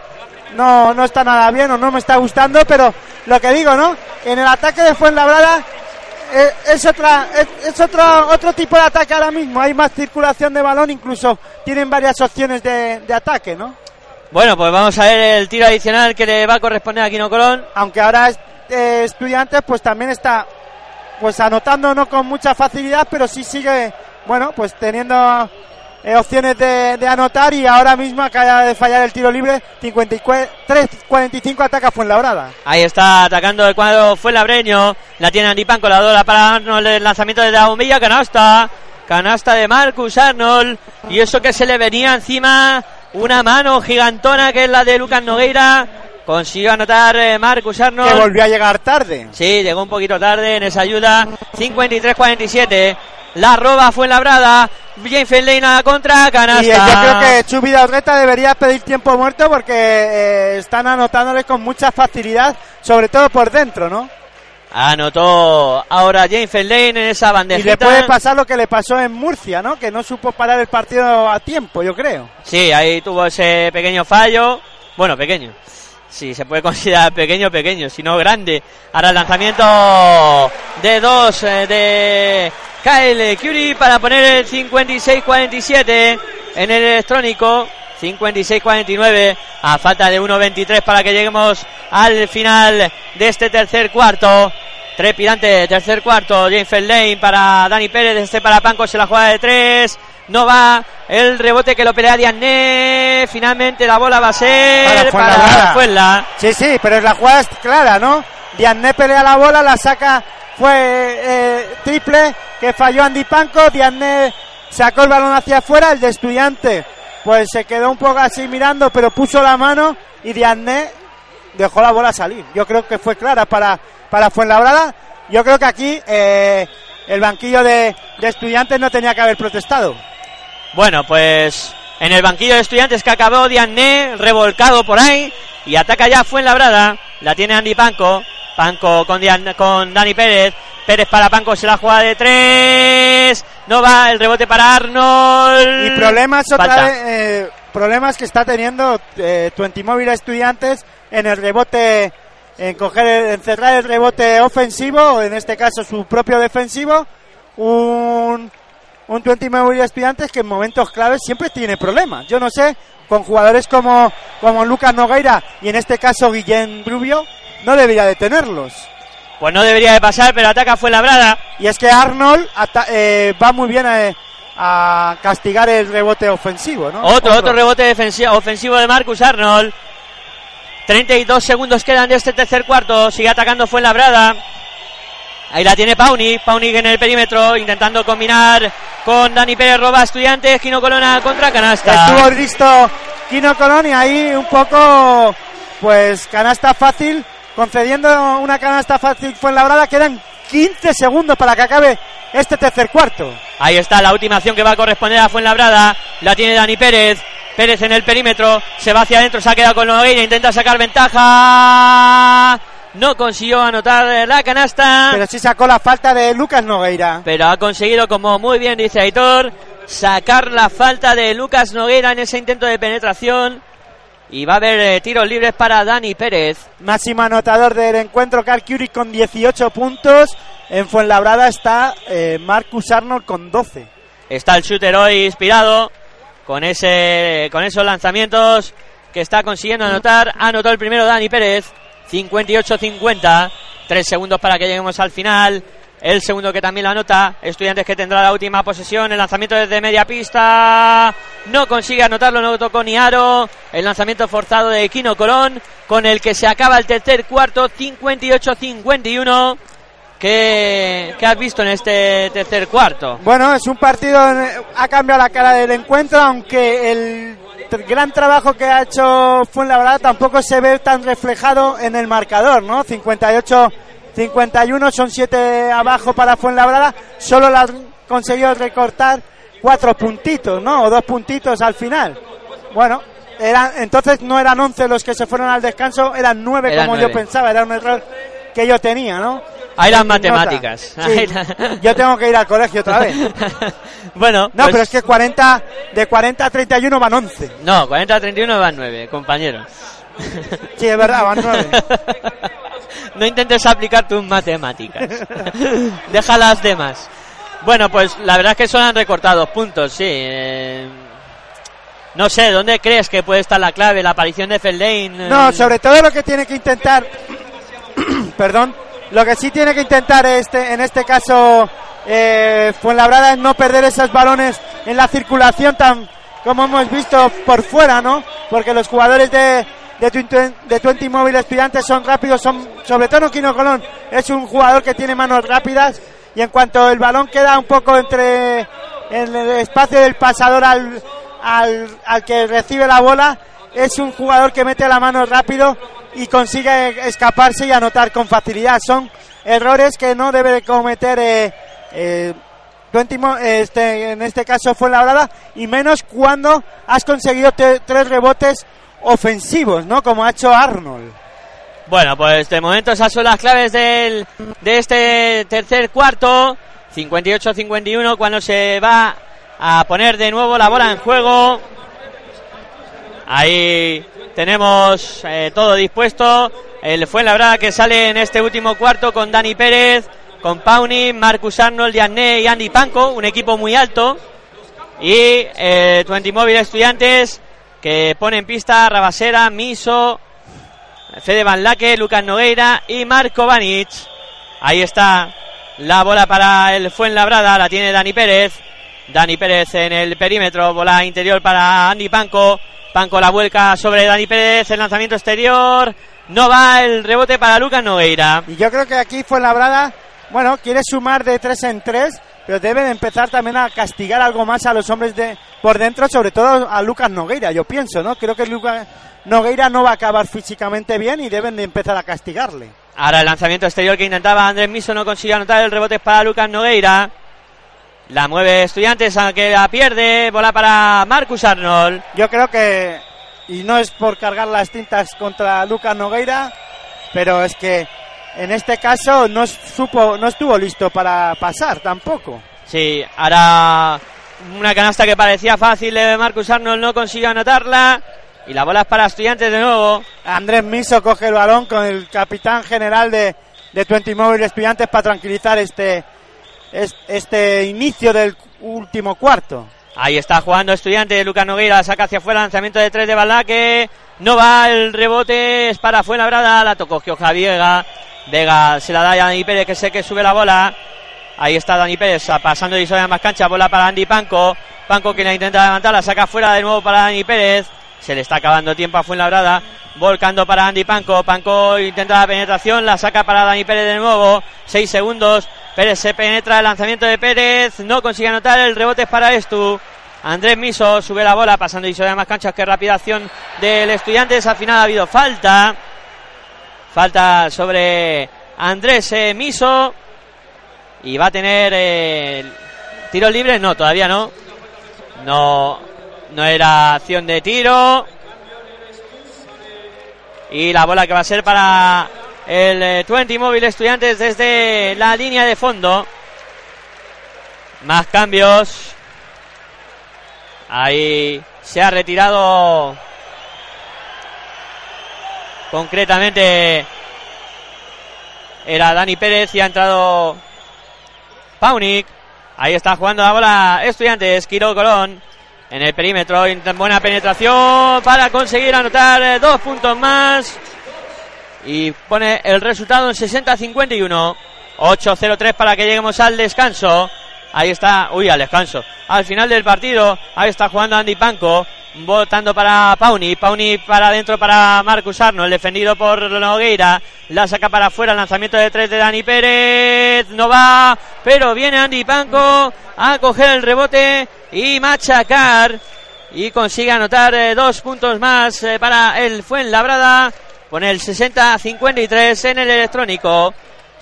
no, no está nada bien o no me está gustando, pero lo que digo, ¿no? En el ataque de Fuenlabrada eh, es otra es, es otro otro tipo de ataque ahora mismo, hay más circulación de balón, incluso tienen varias opciones de, de ataque, ¿no? Bueno, pues vamos a ver el tiro adicional que le va a corresponder a Quino Colón. Aunque ahora es- eh, Estudiantes pues también está pues anotando no con mucha facilidad, pero sí sigue, bueno, pues teniendo eh, opciones de, de anotar y ahora mismo acaba de fallar el tiro libre, 53-45 ataca Fuenlabrada. Ahí está atacando el cuadro fue Labreño. La tiene la dola para Arnold. El lanzamiento de la bombilla, canasta. Canasta de Marcus Arnold. Y eso que se le venía encima una mano gigantona que es la de Lucas Nogueira. Consiguió anotar eh, Marcus que Arnold. volvió a llegar tarde. Sí, llegó un poquito tarde en esa ayuda. 53-47. La roba fue labrada. James Fellain a la contra. Canasta. Y yo creo que Chubi Daurreta debería pedir tiempo muerto porque eh, están anotándole con mucha facilidad, sobre todo por dentro, ¿no? Anotó ahora James Fellain en esa Y bandejita. le puede pasar lo que le pasó en Murcia, ¿no? Que no supo parar el partido a tiempo, yo creo. Sí, ahí tuvo ese pequeño fallo. Bueno, pequeño. si se puede considerar pequeño, pequeño, si no grande. Ahora el lanzamiento de dos eh, de Kyle Curie para poner el 56-47 en el electrónico. 56-49 a falta de 1.23 para que lleguemos al final de este tercer cuarto. Trepidante tercer cuarto. James Lane para Dani Pérez. Este para Panco se la juega de tres. No va el rebote que lo pelea Diané. Finalmente la bola va a ser Para para. Fuenla. Sí, sí, pero la jugada es clara, ¿no? Diané pelea la bola, la saca, fue eh, triple, que falló Andy Panco, Diané sacó el balón hacia afuera, el de estudiante, pues se quedó un poco así mirando, pero puso la mano y Diané dejó la bola salir. Yo creo que fue clara para, para Fuenlabrada. Yo creo que aquí eh, el banquillo de, de estudiantes no tenía que haber protestado. Bueno, pues en el banquillo de estudiantes que acabó Diané revolcado por ahí y ataca ya Fuenlabrada. La tiene Andy Panco. Panco con, Dian- con Dani Pérez. Pérez para Panco se la juega de tres. No va el rebote para Arnold. Y problemas otra vez, eh, problemas que está teniendo eh, Tuentimóvil Estudiantes en el rebote, en coger, el- en cerrar el rebote ofensivo, o en este caso su propio defensivo, un, un Tuentimóvil Estudiantes que en momentos claves siempre tiene problemas. Yo no sé, con jugadores como, como Lucas Nogueira y en este caso Guillén Rubio, no debería de tenerlos. Pues no debería de pasar, pero ataca Fuenlabrada. Y es que Arnold eh, va muy bien a, a castigar el rebote ofensivo, ¿no? Otro, otro rebote defensivo, ofensivo de Marcus Arnold. 32 segundos quedan de este tercer cuarto. Sigue atacando Fuenlabrada. Ahí la tiene Pauni. Pauni en el perímetro. Intentando combinar con Dani Pérez Roba Estudiantes. Gino Colona contra canasta. Estuvo listo Kino Colón y ahí un poco, pues, canasta fácil, concediendo una canasta fácil fue labrada. Quedan 15 segundos para que acabe este tercer cuarto. Ahí está la última acción que va a corresponder a Fuenlabrada. La tiene Dani Pérez. Pérez en el perímetro. Se va hacia adentro. Se ha quedado con Nogueira. Intenta sacar ventaja. No consiguió anotar la canasta. Pero sí sacó la falta de Lucas Nogueira. pero ha conseguido, como muy bien dice Aitor, sacar la falta de Lucas Noguera en ese intento de penetración. Y va a haber eh, tiros libres para Dani Pérez. Máximo anotador del encuentro, Carl Curie con 18 puntos. En Fuenlabrada está eh, Marcus Arnold con 12. Está el shooter hoy inspirado con ese con esos lanzamientos que está consiguiendo anotar. Anotó el primero Dani Pérez, 58-50. Tres segundos para que lleguemos al final. El segundo que también la anota. Estudiantes que tendrá la última posesión. El lanzamiento desde media pista. No consigue anotarlo, no tocó ni aro. El lanzamiento forzado de Kino Colón. Con el que se acaba el tercer cuarto. 58-51. ¿Qué, ¿Qué has visto en este tercer cuarto? Bueno, es un partido, ha cambiado la cara del encuentro, aunque el gran trabajo que ha hecho Fuenlabrada tampoco se ve tan reflejado en el marcador, ¿no? 58 51 son 7 abajo para Fuenlabrada, solo la han conseguido recortar cuatro puntitos, ¿no? O dos puntitos al final. Bueno, eran, entonces no eran 11 los que se fueron al descanso, eran 9 Eran como nueve. yo pensaba, era un error que yo tenía, ¿no? Ahí las matemáticas. Sí, Ahí la- yo tengo que ir al colegio otra vez. bueno, No, pues- pero es que 40, de 40 a 31 van 11. No, 40 a 31 van 9, compañero. Sí, es verdad, van 9. no intentes aplicar tus matemáticas. Deja las demás. Bueno, pues la verdad es que solo han recortado puntos, sí. eh, No sé, ¿dónde crees que puede estar la clave? La aparición de Feldane. No, sobre todo lo que tiene que intentar, perdón, lo que sí tiene que intentar este, en este caso eh, Fuenlabrada es no perder esos balones en la circulación tan como hemos visto por fuera, ¿no? Porque los jugadores de de, Twen- de Twenty Móvil Estudiantes son rápidos, son sobre todo Quino Colón es un jugador que tiene manos rápidas y en cuanto el balón queda un poco entre en el espacio del pasador al, al, al que recibe la bola es un jugador que mete la mano rápido y consigue escaparse y anotar con facilidad. Son errores que no debe de cometer eh, eh, este, en este caso fue la y menos cuando has conseguido tres rebotes ofensivos, ¿no? Como ha hecho Arnold. Bueno, pues de momento esas son las claves del, de este tercer cuarto. 58-51 cuando se va a poner de nuevo la bola en juego. Ahí tenemos eh, todo dispuesto. El Fuenlabrada que sale en este último cuarto con Dani Pérez, con Pauni, Marcus Arnold, Diané y Andy Panco, un equipo muy alto. Y eh, Twenty Móvil Estudiantes que pone en pista Rabasera, Miso, Fede Van Laque, Lucas Nogueira y Marco Vanic. Ahí está la bola para el Fuenlabrada, la tiene Dani Pérez. Dani Pérez en el perímetro, bola interior para Andy Panco. Panco la vuelca sobre Dani Pérez, el lanzamiento exterior. No va el rebote para Lucas Nogueira. Y yo creo que aquí Fuenlabrada, bueno, quiere sumar de tres en tres, pero deben empezar también a castigar algo más a los hombres de por dentro, sobre todo a Lucas Nogueira, yo pienso, ¿no? Creo que Lucas Nogueira no va a acabar físicamente bien y deben de empezar a castigarle. Ahora el lanzamiento exterior que intentaba Andrés Miso no consigue anotar el rebote es para Lucas Nogueira. La mueve Estudiantes, aunque la pierde. Bola para Marcus Arnold. Yo creo que, y no es por cargar las tintas contra Lucas Nogueira, pero es que en este caso no supo, no estuvo listo para pasar tampoco. Sí, ahora una canasta que parecía fácil de Marcus Arnold no consigue anotarla. Y la bola es para Estudiantes de nuevo. Andrés Miso coge el balón con el capitán general de, de Twenty Mobile Estudiantes para tranquilizar este, es- este inicio del último cuarto. Ahí está jugando estudiante Lucas Nogueira, saca hacia afuera, lanzamiento de tres de Balaque. No va el rebote, es para Fuenlabrada, la tocó Gioja Vega. Vega se la da a Dani Pérez, que sé que sube la bola. Ahí está Dani Pérez, pasando y sobre más cancha, bola para Andy Panco. Panco que la intenta levantar, la saca fuera de nuevo para Dani Pérez. Se le está acabando tiempo a Fuenlabrada. Volcando para Andy Panco. Panco intenta la penetración, la saca para Dani Pérez de nuevo. Seis segundos. Pérez se penetra el lanzamiento de Pérez. No consigue anotar. El rebote es para Estu. Andrés Miso sube la bola pasando y sobre más canchas. Qué rápida acción del Estudiantes. Al final ha habido falta. Falta sobre Andrés eh, Miso. Y va a tener eh, tiro libre. No, todavía no. No, no era acción de tiro. Y la bola que va a ser para el eh, 20 móvil estudiantes desde la línea de fondo. Más cambios. Ahí se ha retirado concretamente era Dani Pérez y ha entrado Paunik. Ahí está jugando la bola Estudiantes, Quiro Colón. En el perímetro, buena penetración para conseguir anotar eh, dos puntos más. Y pone el resultado en 60-51. 8-0-3 para que lleguemos al descanso. Ahí está, uy, al descanso. Al final del partido, ahí está jugando Andy Panco. Votando para Pauni. Pauni para adentro para Marcus Arnold. Defendido por Nogueira. La saca para afuera. Lanzamiento de tres de Dani Pérez. No va. Pero viene Andy Panco a coger el rebote y machacar. Y consigue anotar eh, dos puntos más eh, para el Fuenlabrada. Pone el 60-53 en el electrónico.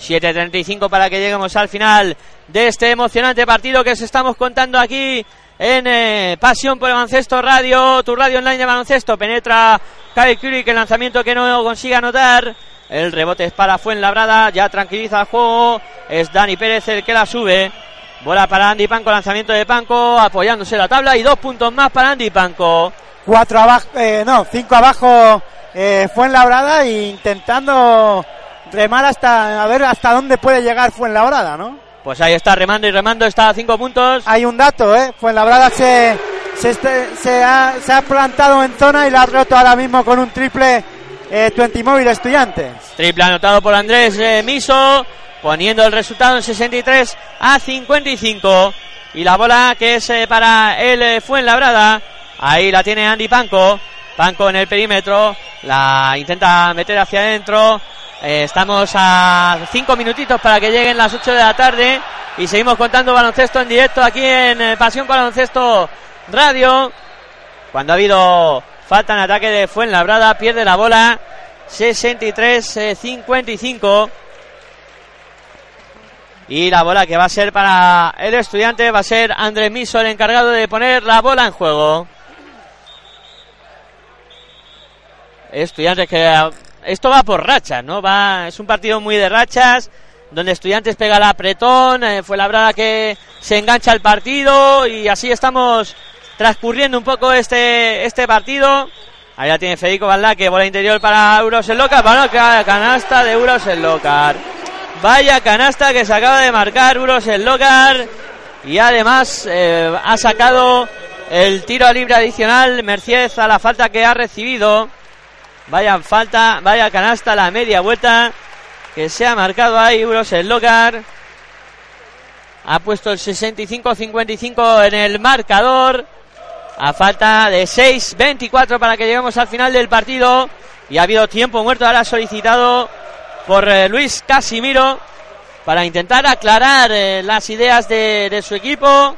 7.35 para que lleguemos al final de este emocionante partido que os estamos contando aquí en eh, Pasión por el Baloncesto Radio, tu radio online de baloncesto. Penetra Kyle Curry, que el lanzamiento que no consigue anotar. El rebote es para Fuenlabrada, ya tranquiliza el juego. Es Dani Pérez el que la sube. Bola para Andy Panco, lanzamiento de Panco, apoyándose la tabla y dos puntos más para Andy Panco. Cuatro abajo, eh, no, cinco abajo eh, Fuenlabrada e intentando remar hasta, a ver hasta dónde puede llegar Fuenlabrada, ¿no? Pues ahí está remando y remando, está a cinco puntos. Hay un dato, ¿eh? Fuenlabrada se, se, este- se, ha, se ha plantado en zona y la ha roto ahora mismo con un triple eh, 20 móvil estudiantes. Triple anotado por Andrés eh, Miso, poniendo el resultado en 63 a 55. Y la bola que es eh, para el eh, Fuenlabrada. Ahí la tiene Andy Panco. Panco en el perímetro. La intenta meter hacia adentro. Eh, estamos a cinco minutitos para que lleguen las 8 de la tarde. Y seguimos contando baloncesto en directo aquí en eh, Pasión Baloncesto Radio. Cuando ha habido falta en ataque de Fuenlabrada, pierde la bola. 63-55. Y la bola que va a ser para el estudiante va a ser Andrés Miso, el encargado de poner la bola en juego. Estudiantes que esto va por rachas, ¿no? Va, es un partido muy de rachas, donde Estudiantes pega el apretón, eh, fue la brada que se engancha el partido y así estamos transcurriendo un poco este, este partido. Ahí la tiene Federico Baldaque, bola interior para Euros el Locar. Ca- canasta de Euros el Locar. Vaya canasta que se acaba de marcar Euros el Locar. Y además eh, ha sacado el tiro libre adicional merced a la falta que ha recibido. Vaya falta, vaya canasta, la media vuelta que se ha marcado ahí Euros el Locar. Ha puesto el 65-55 en el marcador. A falta de 6-24 para que lleguemos al final del partido. Y ha habido tiempo muerto ahora solicitado por eh, Luis Casimiro para intentar aclarar eh, las ideas de, de su equipo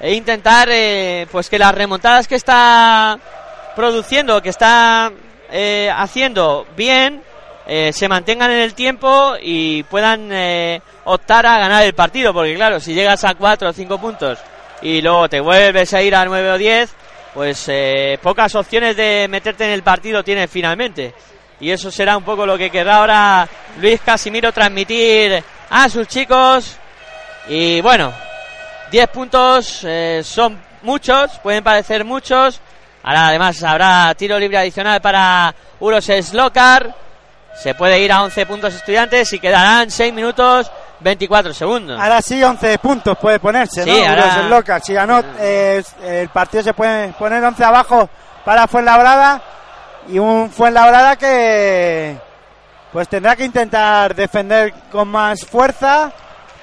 e intentar eh, pues que las remontadas que está produciendo, que está eh, haciendo bien, eh, se mantengan en el tiempo y puedan eh, optar a ganar el partido. Porque claro, si llegas a 4 o 5 puntos y luego te vuelves a ir a 9 o 10, pues pocas opciones de meterte en el partido tienes finalmente. Y eso será un poco lo que querrá ahora Luis Casimiro transmitir a sus chicos. Y bueno, 10 puntos son muchos, pueden parecer muchos. Ahora además habrá tiro libre adicional para Uros Slokar. Se puede ir a 11 puntos estudiantes y quedarán 6 minutos 24 segundos. Ahora sí, 11 puntos puede ponerse, Sí, ¿no? ahora-. Si ganó, eh, el partido se puede poner 11 abajo para Fuenlabrada. Y un Fuenlabrada que pues tendrá que intentar defender con más fuerza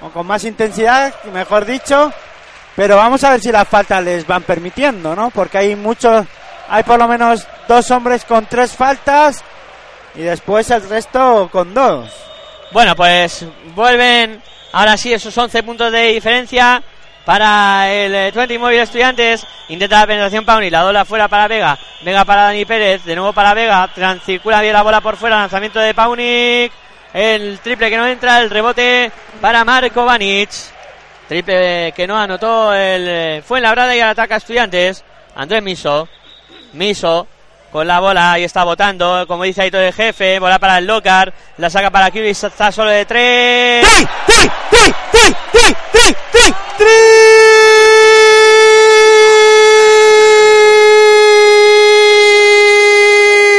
o con más intensidad, mejor dicho. Pero vamos a ver si las faltas les van permitiendo, ¿no? Porque hay muchos, hay por lo menos dos hombres con tres faltas y después el resto con dos. Bueno, pues vuelven ahora sí esos 11 puntos de diferencia para el eh, 20 móvil estudiantes. Intenta la penetración Pauni, la dobla fuera para Vega. Vega para Dani Pérez, de nuevo para Vega. Transcircula bien la bola por fuera, lanzamiento de Paunic. El triple que no entra, el rebote para Marco Vanic. Triple que no anotó el eh, fue en la brada y al ataca estudiantes. Andrés Miso. Miso con la bola, ahí está votando, como dice Aitor el jefe, bola para el Locar, la saca para Kiris, está solo de tres.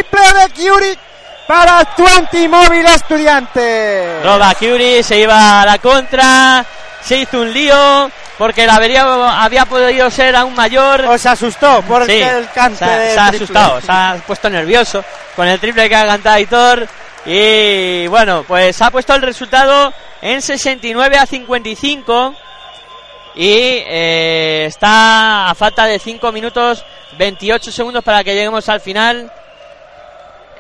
Triple de Curie para 20 móvil estudiante. Roba Curie, se iba a la contra, se hizo un lío, porque la avería había podido ser aún mayor. Os asustó por Sí, el cante se, del se ha asustado, se ha puesto nervioso con el triple que ha cantado Aitor. Y bueno, pues ha puesto el resultado en 69 a 55. Y eh, está a falta de 5 minutos 28 segundos para que lleguemos al final.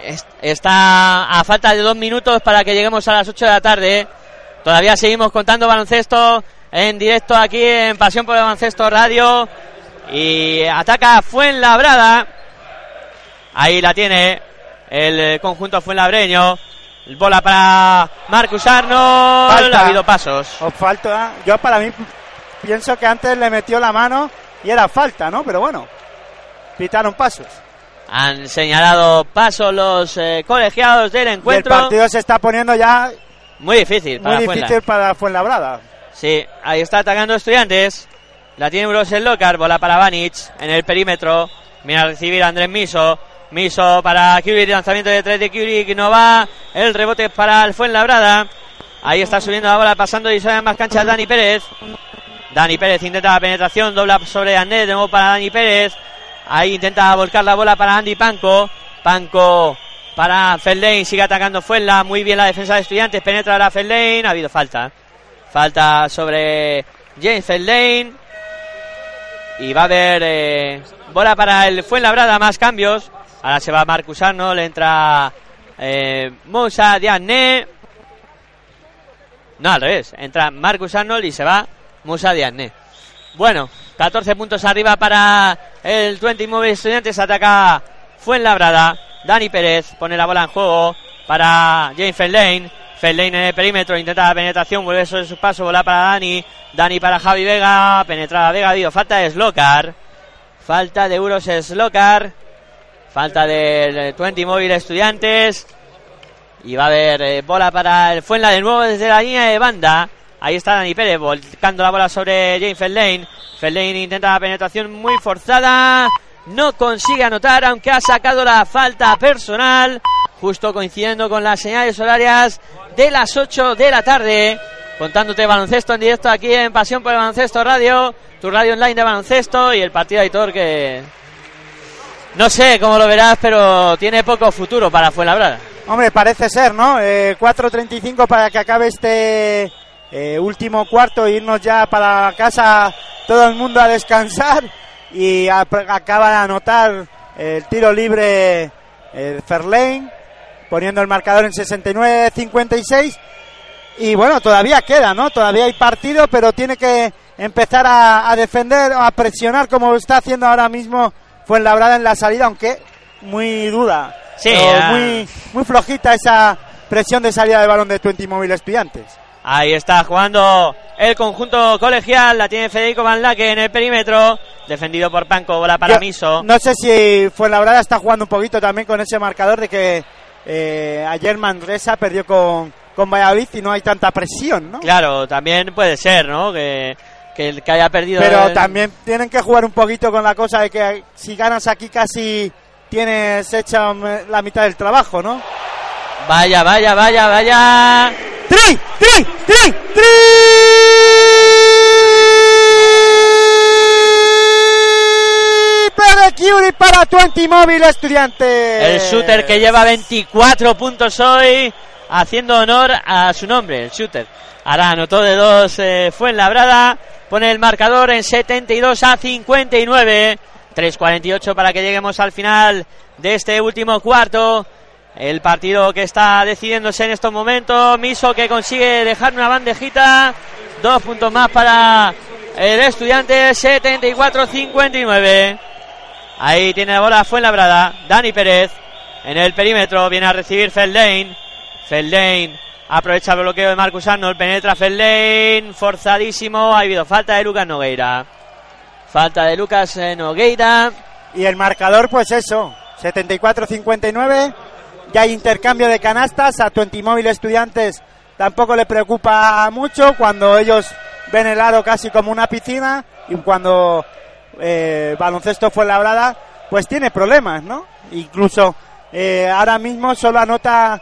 Es- Está a falta de 2 minutos para que lleguemos a las 8 de la tarde. Todavía seguimos contando baloncesto en directo aquí en Pasión por el Baloncesto Radio. Y ataca Fuenlabrada. Ahí la tiene el conjunto fuenlabreño. Bola para Marcus Arnold. Falta. Ha habido pasos. Os falta. Yo para mí pienso que antes le metió la mano y era falta, ¿no? Pero bueno, pitaron pasos. Han señalado pasos los eh, colegiados del Y el encuentro. partido se está poniendo ya Muy difícil para muy Fuenla. difícil para Fuenlabrada. Sí, ahí está atacando estudiantes. La tiene Uros el Locar, bola para Vanic en el perímetro. Mira a recibir a Andrés Miso. Miso para Curie, lanzamiento de 3 de Curie que no va. El rebote es para el Fuenlabrada. Ahí está subiendo la bola, pasando y sale más canchas Dani Pérez. Dani Pérez intenta la penetración, dobla sobre Andrés, de nuevo para Dani Pérez. Ahí intenta volcar la bola para Andy Panco. Panco para Feldane, sigue atacando Fuenla. Muy bien la defensa de estudiantes, penetra ahora Feldane. Ha habido falta. Falta sobre James Feldane. Y va a haber eh, bola para el Fuenlabrada, más cambios. Ahora se va Marcus Arnold, entra eh, Moussa Diagne. No, al revés. Entra Marcus Arnold y se va Musa Diagne. Bueno, 14 puntos arriba para el 20 Móvil Estudiantes. Ataca Fuenlabrada. Dani Pérez pone la bola en juego para James Feldane. Feldane en el perímetro, intenta la penetración, vuelve sobre su paso, bola para Dani. Dani para Javi Vega, penetrada Vega, digo, falta de Slokar. Falta de Euros Slokar. Falta del 20 Móvil Estudiantes. Y va a haber eh, bola para el Fuenla de nuevo desde la línea de banda. Ahí está Dani Pérez volcando la bola sobre James Feldane. Feldane intenta la penetración muy forzada. No consigue anotar, aunque ha sacado la falta personal, justo coincidiendo con las señales horarias de las 8 de la tarde. Contándote baloncesto en directo aquí en Pasión por el Baloncesto Radio, tu radio online de baloncesto y el partido de Aitor que no sé cómo lo verás, pero tiene poco futuro para Fuenlabrada. Hombre, parece ser, ¿no? Eh, 4.35 para que acabe este eh, último cuarto e irnos ya para casa todo el mundo a descansar. Y acaba de anotar el tiro libre el Ferlane, poniendo el marcador en 69-56. Y bueno, todavía queda, ¿no? Todavía hay partido, pero tiene que empezar a, a defender a presionar como está haciendo ahora mismo Fuenlabrada en la salida, aunque muy duda. Sí, muy, muy flojita esa presión de salida de balón de Twenty Móvil Estudiantes. Ahí está jugando el conjunto colegial, la tiene Federico Van Laque en el perímetro, defendido por Panco, bola para Yo Miso. No sé si Fuenlabrada está jugando un poquito también con ese marcador de que eh, ayer Manresa perdió con, con Valladolid y no hay tanta presión, ¿no? Claro, también puede ser, ¿no? Que, que el que haya perdido. Pero el- también tienen que jugar un poquito con la cosa de que si ganas aquí casi tienes hecha mm, la mitad del trabajo, ¿no? Vaya, vaya, vaya, vaya. ¡Tri! ¡Tri! ¡Tri! ¡Triple de Curie para Twenty Móvil Estudiantes! El shooter que lleva 24 puntos hoy, haciendo honor a su nombre, el shooter. Ahora anotó de dos, eh, fue en labrada, pone el marcador en 72 a 59. 3.48 para que lleguemos al final de este último cuarto. El partido que está decidiéndose en estos momentos. Miso que consigue dejar una bandejita. Dos puntos más para el estudiante. 74-59. Ahí tiene la bola Fuenlabrada. Dani Pérez en el perímetro. Viene a recibir Feldane. Feldane aprovecha el bloqueo de Marcus Arnold. Penetra Feldane. Forzadísimo. Ha habido falta de Lucas Nogueira. Falta de Lucas eh, Nogueira. Y el marcador, pues eso, 74-59. Ya hay intercambio de canastas. A Twenty Móvil Estudiantes tampoco le preocupa mucho cuando ellos ven el aro casi como una piscina y cuando eh, baloncesto fue labrada, pues tiene problemas, ¿no? Incluso eh, ahora mismo solo anota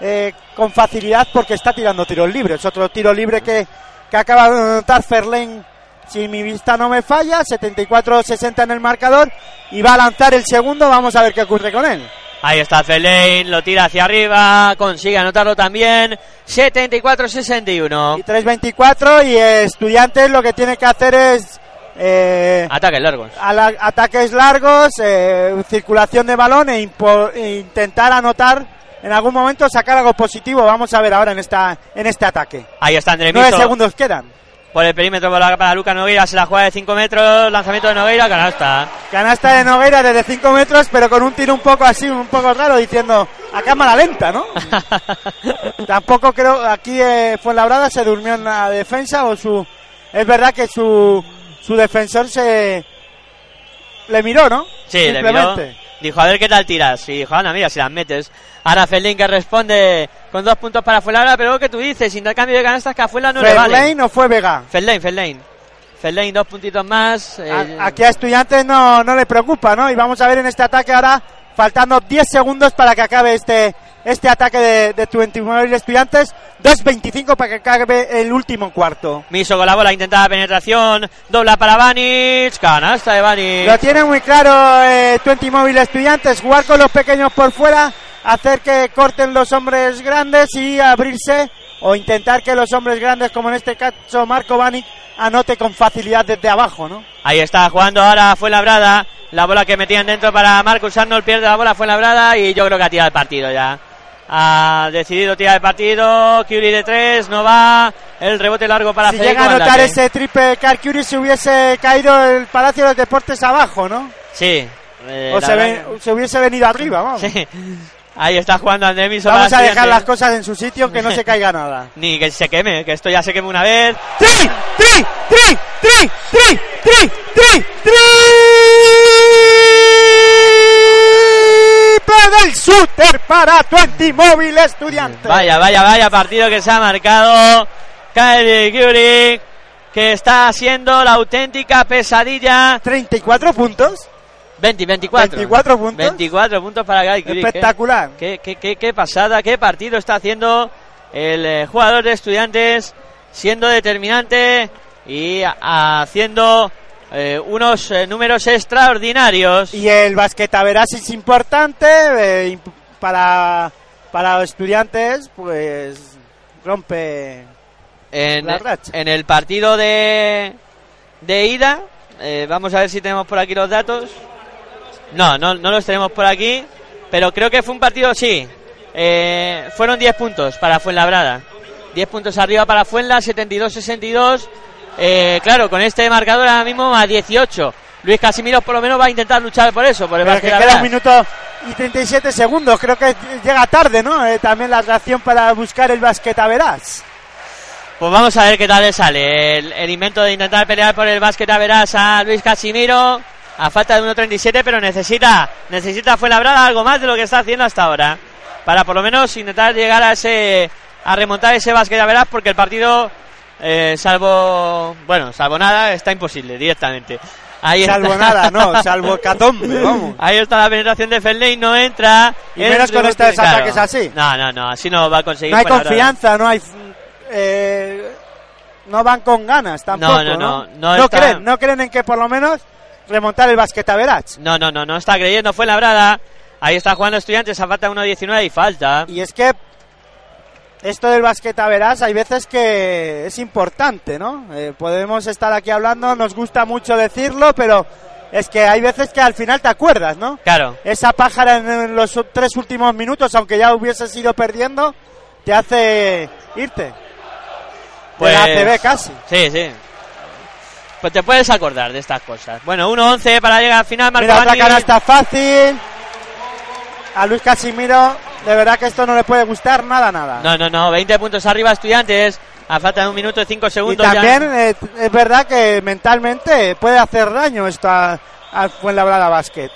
eh, con facilidad porque está tirando tiros libres. Otro tiro libre que, que acaba de anotar Ferlén, si mi vista no me falla, 74-60 en el marcador y va a lanzar el segundo. Vamos a ver qué ocurre con él. Ahí está Feldane. Lo tira hacia arriba. Consigue anotarlo también. 74-61. Y 3-24 y Estudiantes lo que tiene que hacer es eh, Ataques largos. a la- ataques largos, eh, circulación de balón e, impo- e intentar anotar en algún momento sacar algo positivo. Vamos a ver ahora en esta en este ataque. Ahí está André Nueve segundos quedan. Por el perímetro para, para Lucas Nogueira. Se la juega de 5 metros. Lanzamiento de Nogueira. Canasta. Canasta de Nogueira desde 5 metros, pero con un tiro un poco así, un poco raro, diciendo a cámara lenta, ¿no? Tampoco creo, aquí eh, Fuenlabrada se durmió en la defensa o su... Es verdad que su, su defensor se... Le miró, ¿no? Sí, le miró. Dijo, a ver qué tal tiras. Y dijo, anda, mira, si las metes. Ahora Feldin que responde con dos puntos para Fuenlabrada. Pero lo que tú dices, intercambio de canastas que a Fuenla no le vale. O fue Vega. Feldane, Feldane. Feldane, dos puntitos más. eh, A- aquí a Estudiantes no, no le preocupa, ¿no? Y vamos a ver en este ataque ahora, faltando 10 segundos para que acabe este, este ataque de, de 29 Estudiantes. 2.25 para que acabe el último cuarto. Miso con la bola, intentada penetración. Dobla para Vanic. Canasta de Vanic. Lo tiene muy claro eh, 20 Móvil Estudiantes, jugar con los pequeños por fuera, hacer que corten los hombres grandes y abrirse o intentar que los hombres grandes, como en este caso Marco Banic, anote con facilidad desde abajo, ¿no? Ahí está jugando ahora Fuenlabrada. La bola que metían dentro para Marcus Arnold pierde la bola Fuenlabrada y yo creo que ha tirado el partido ya. Ha decidido tirar el partido. Curie de tres, no va. El rebote largo para si Federico llega a anotar ese triple Carcuri se hubiese caído el Palacio de los Deportes abajo, ¿no? Sí. eh, o se, verdad ve- se hubiese venido arriba, vamos. que- Sí. Ahí está jugando André Miso Vamos a dejar las cosas en su sitio, aunque no se caiga nada. Ni que se queme, que esto ya se queme una vez. ¡Tri! ¡Tri! ¡Tri! ¡Tri! ¡Tri! ¡Tri! ¡Tri! ¡Triple del shooter para 20 Móvil Estudiantes! Vaya, vaya, vaya partido que se ha marcado. Kyrie Curie, que está siendo la auténtica pesadilla. 34 puntos. 20, 24. 24 puntos. 24 puntos para Creek. Espectacular. Qué, qué, qué, qué pasada, qué partido está haciendo el eh, jugador de estudiantes, siendo determinante y haciendo eh, unos eh, números extraordinarios. Y el basquetaveras es importante eh, para, para los estudiantes, pues rompe. en, la racha. en el partido de, de ida, vamos a ver si tenemos por aquí los datos. No, no, no los tenemos por aquí, pero creo que fue un partido, sí. Fueron 10 puntos para Fuenlabrada. 10 puntos arriba para Fuenla, 72-62. Eh, claro, con este marcador ahora mismo a 18. Luis Casimiro por lo menos va a intentar luchar por eso, por el Pero que queda un minuto y 37 segundos. Creo que llega tarde, ¿no? Eh, también la reacción para buscar el basquetaveras. Pues vamos a ver qué tal le sale el, el invento de intentar pelear por el básquet a verás a Luis Casimiro a falta de 1.37 pero necesita necesita Fuenlabrada algo más de lo que está haciendo hasta ahora para por lo menos intentar llegar a ese a remontar ese básquet a verás porque el partido eh, salvo bueno salvo nada está imposible directamente ahí Salvo está. nada, no, salvo catombe, vamos. Ahí está la penetración de Fenley, no entra. Y menos con estos ataques así. No, no, no, así no va a conseguir. No hay confianza, no hay. eh, no van con ganas tampoco. No, no, No, no, no está- creen, no creen en que por lo menos remontar el basquetaveras. No, no, no, no está creyendo, fue labrada. Ahí está jugando estudiantes, a falta de 1.19 y falta. Y es que esto del basquetaveras hay veces que es importante, ¿no? Eh, podemos estar aquí hablando, nos gusta mucho decirlo, pero es que hay veces que al final te acuerdas, ¿no? Claro, Esa pájara en los tres últimos minutos, aunque ya hubieses ido perdiendo, te hace irte. Pues- la ACB casi. sí, sí. Pues te puedes acordar de estas cosas. Bueno, 1-11 para llegar al final. Mira, otra Marcavani. canasta fácil. A Luis Casimiro, de verdad que esto no le puede gustar nada, nada. No, no, no, 20 puntos arriba estudiantes. A falta de un minuto y 5 y segundos. ya. también eh, es verdad que mentalmente puede hacer daño esto a- al Fuenlabrada Basket.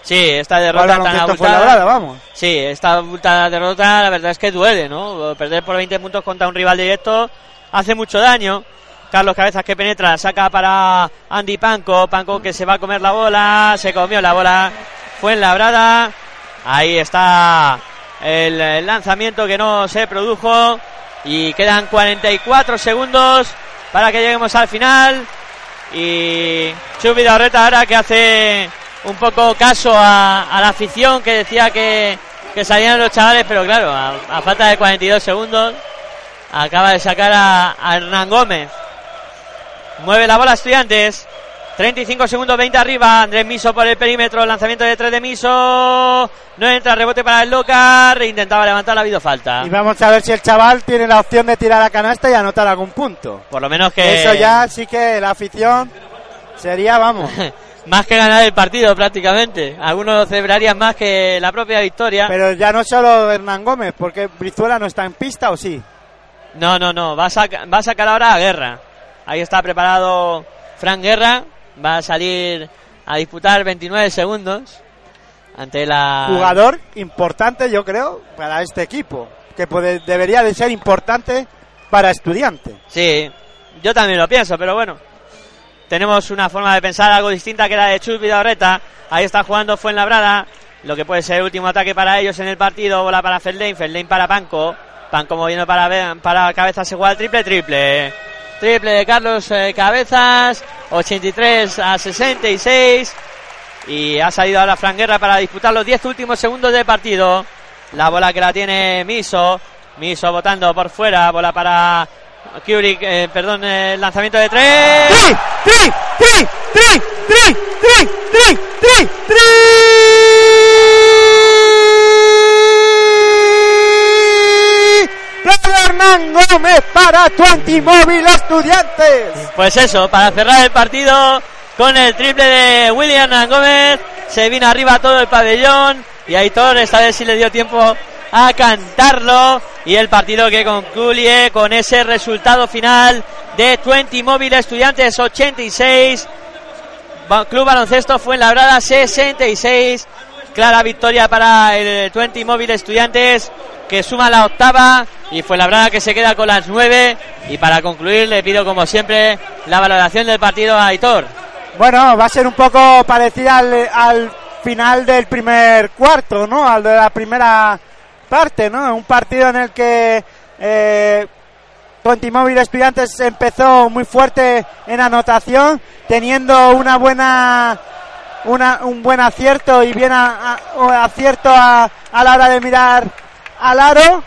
Sí, esta derrota tan abultada. Vamos. Sí, esta abultada derrota la verdad es que duele, ¿no? Perder por 20 puntos contra un rival directo hace mucho daño. Carlos Cabezas que penetra, saca para Andy Panco, Panco que se va a comer la bola, se comió la bola, fue en labrada, ahí está el, lanzamiento que no se produjo y quedan 44 segundos para que lleguemos al final y Chubi Vidorreta ahora que hace un poco caso a, la afición que decía que, que salían los chavales, pero claro, a, falta de 42 segundos acaba de sacar a Hernán Gómez. Mueve la bola Estudiantes. 35 segundos, 20 arriba. Andrés Miso por el perímetro. Lanzamiento de 3 de Miso. No entra, rebote para el Locar. Intentaba levantar, ha habido falta. Y vamos a ver si el chaval tiene la opción de tirar a canasta y anotar algún punto. Por lo menos que. Eso ya sí que la afición sería, vamos. más que ganar el partido prácticamente. Algunos celebrarían más que la propia victoria. Pero ya no solo Hernán Gómez, porque Brizuela no está en pista, ¿o sí? No, no, no. Va a, va a sacar ahora a Guerra. Ahí está preparado Frank Guerra. Va a salir a disputar 29 segundos ante la. Jugador importante, yo creo, para este equipo. Que puede- debería de ser importante para estudiantes. Sí, yo también lo pienso, pero bueno. Tenemos una forma de pensar algo distinta que la de Chus Vidorreta. Ahí está jugando Fuenlabrada. Lo que puede ser el último ataque para ellos en el partido. Bola para Feldane, Feldane para Panco. Panco moviendo para, para Cabezas igual. Triple, triple. Triple de Carlos eh, Cabezas. 83 a 66. Y ha salido ahora Fran Guerra para disputar los 10 últimos segundos del partido. La bola que la tiene Miso. Miso botando por fuera. Bola para Kubrick. eh, perdón, el lanzamiento de tres. ¡Tri! ¡Tri! ¡Tri! ¡Tri! ¡Tri! ¡Tri! ¡Tri! ¡Tri! ¡Tri! ¡Bravo Hernán Gómez para tu antimóvil estudiantes! Pues eso, para cerrar el partido con el triple de William Gómez. Se vino arriba todo el pabellón. Y Aitor esta vez sí le dio tiempo a cantarlo. Y el partido que concluye con ese resultado final de 20 Móvil Estudiantes 86. Ba- Club Baloncesto fue en Labrada 66. Clara victoria para el 20 Móvil Estudiantes que suma la octava y fue Labrada que se queda con las nueve. Y para concluir le pido como siempre la valoración del partido a Aitor. Bueno, va a ser un poco parecida al, al final del primer cuarto, ¿no? Al de la primera parte, ¿no? Un partido en el que eh, Móvil Estudiantes empezó muy fuerte en anotación, teniendo una buena una, un buen acierto y bien acierto a, a la hora de mirar al aro.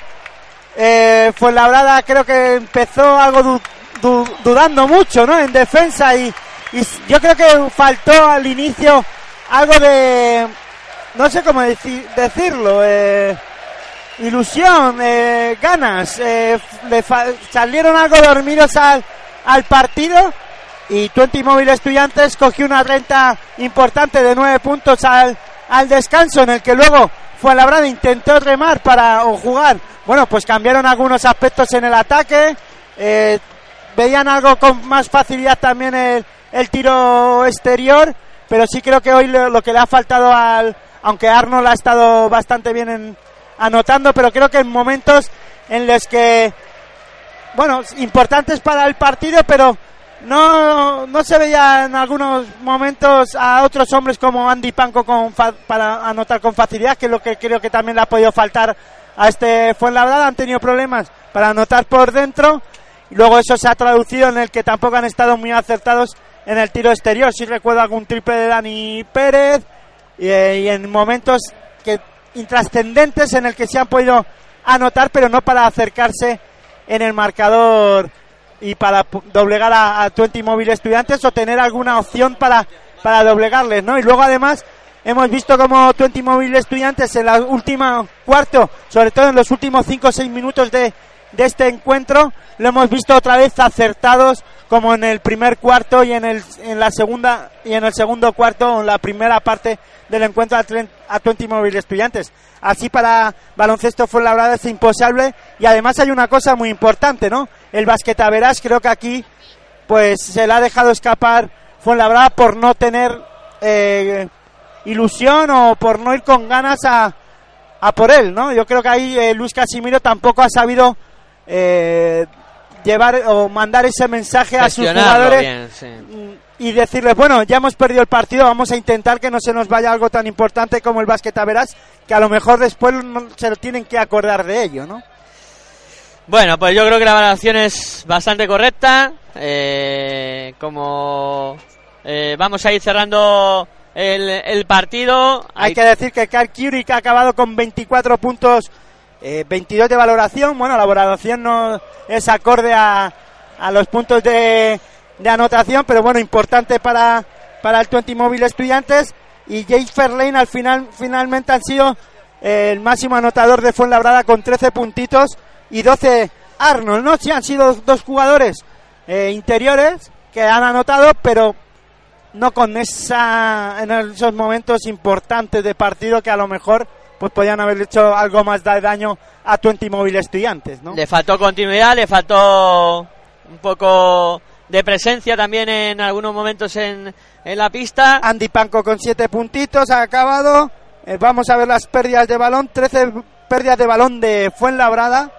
Eh, Fuenlabrada creo que empezó algo du- du- dudando mucho, ¿no? En defensa y, y yo creo que faltó al inicio algo de, no sé cómo deci- decirlo, eh, ilusión, eh, ganas. eh, le salieron algo dormidos al, al partido y Twenty Móvil Estudiantes cogió una renta importante de nueve puntos al, al descanso en el que luego Fuenlabrada intentó remar para o jugar. Bueno, pues cambiaron algunos aspectos en el ataque. eh, veían algo con más facilidad también el, el tiro exterior, pero sí creo que hoy lo, que le ha faltado al, aunque Arnold ha estado bastante bien en, anotando, pero creo que en momentos en los que, bueno, importantes para el partido, pero no, no se veía en algunos momentos a otros hombres como Andy Panco con fa- para anotar con facilidad, que es lo que creo que también le ha podido faltar a este Fuenlabrada. Han tenido problemas para anotar por dentro luego eso se ha traducido en el que tampoco han estado muy acertados en el tiro exterior. Si recuerdo algún triple de Dani Pérez y, y en momentos que intrascendentes en el que se han podido anotar, pero no para acercarse en el marcador y para doblegar a, a Twenty Móvil Estudiantes o tener alguna opción para, para doblegarles, ¿no? Y luego además hemos visto como Twenty Móvil Estudiantes en la última cuarto, sobre todo en los últimos 5 o 6 minutos de, de este encuentro, lo hemos visto otra vez acertados como en el primer cuarto y en el en la segunda y en el segundo cuarto en la primera parte del encuentro a, Twenty Móvil Estudiantes. Así para baloncesto fue la verdad es imposible y además hay una cosa muy importante, ¿no? El basquetaveras creo que aquí pues se le ha dejado escapar Fuenlabrada por no tener eh, ilusión o por no ir con ganas a, a por él, ¿no? Yo creo que ahí eh, Luis Casimiro tampoco ha sabido eh, llevar o mandar ese mensaje a sus jugadores bien, sí. y decirles, bueno, ya hemos perdido el partido, vamos a intentar que no se nos vaya algo tan importante como el basquetaveras, que a lo mejor después no se lo tienen que acordar de ello, ¿no? Bueno, pues yo creo que la valoración es bastante correcta. Eh, como eh, vamos a ir cerrando el, el partido, Hay que decir que Karl Kurik ha acabado con 24 puntos, eh, 22 de valoración. Bueno, la valoración no es acorde a, a los puntos de, de anotación, pero bueno, importante para, para el 20 Móvil Estudiantes. Y James Fairlane al final, finalmente han sido eh, el máximo anotador de Fuenlabrada con 13 puntitos y 12 Arnold, ¿no? Sí, han sido dos jugadores eh, interiores que han anotado, pero no con esa en esos momentos importantes de partido que a lo mejor pues podían haber hecho algo más de daño a Twenty Móvil Estudiantes, ¿no? le faltó continuidad, le faltó un poco de presencia también en algunos momentos en, en la pista. Andy Panco con siete puntitos ha acabado. Eh, vamos a ver las pérdidas de balón, 13 pérdidas de balón de Fuenlabrada.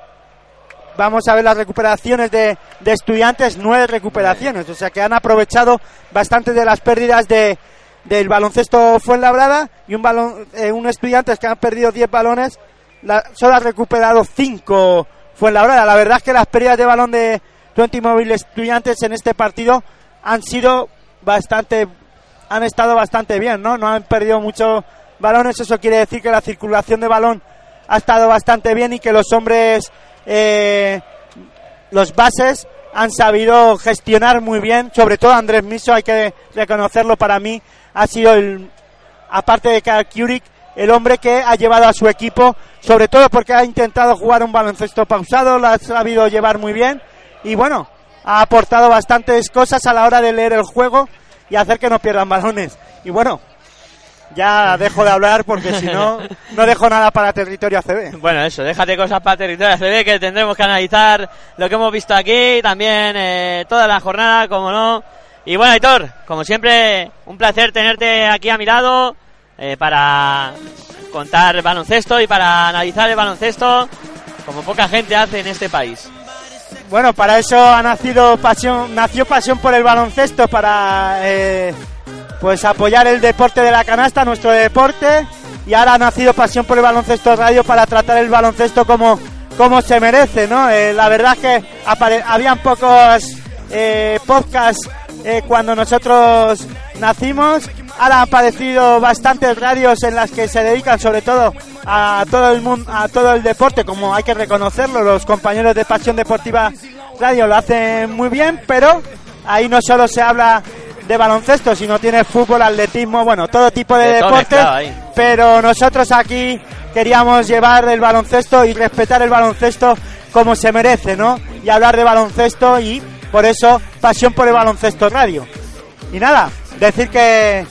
Vamos a ver las recuperaciones de, de estudiantes, nueve recuperaciones, o sea que han aprovechado bastante de las pérdidas de, del baloncesto Fuenlabrada y un balón, eh, un estudiantes que han perdido 10 balones, la- solo ha recuperado 5 Fuenlabrada. La verdad es que las pérdidas de balón de Twenty Móvil Estudiantes en este partido han sido bastante, han estado bastante bien, ¿no? No han perdido muchos balones, eso quiere decir que la circulación de balón ha estado bastante bien y que los hombres, eh, los bases han sabido gestionar muy bien, sobre todo Andrés Miso, hay que reconocerlo para mí, ha sido el, aparte de Karl Kurik, el hombre que ha llevado a su equipo, sobre todo porque ha intentado jugar un baloncesto pausado, lo ha sabido llevar muy bien y bueno, ha aportado bastantes cosas a la hora de leer el juego y hacer que no pierdan balones. Y bueno, ya dejo de hablar porque si no, no dejo nada para territorio ACB. Bueno, eso, déjate cosas para territorio ACB que tendremos que analizar lo que hemos visto aquí, también eh, toda la jornada, como no. Y bueno, Aitor, como siempre, un placer tenerte aquí a mi lado eh, para contar baloncesto y para analizar el baloncesto como poca gente hace en este país. Bueno, para eso ha nacido pasión, nació pasión por el baloncesto, para eh, pues apoyar el deporte de la canasta, nuestro deporte, y ahora ha nacido Pasión por el Baloncesto Radio para tratar el baloncesto como, como se merece, ¿no? Eh, la verdad es que habían pocos eh, podcasts eh, cuando nosotros nacimos, ahora han aparecido bastantes radios en las que se dedican sobre todo a todo el mundo, a todo el deporte, como hay que reconocerlo, los compañeros de Pasión Deportiva Radio lo hacen muy bien, pero ahí no solo se habla de baloncesto, sino tiene fútbol, atletismo, bueno, todo tipo de, De deportes, ahí. pero nosotros aquí queríamos llevar el baloncesto y respetar el baloncesto como se merece, ¿no? Y hablar de baloncesto y por eso Pasión por el Baloncesto Radio. Y nada, decir que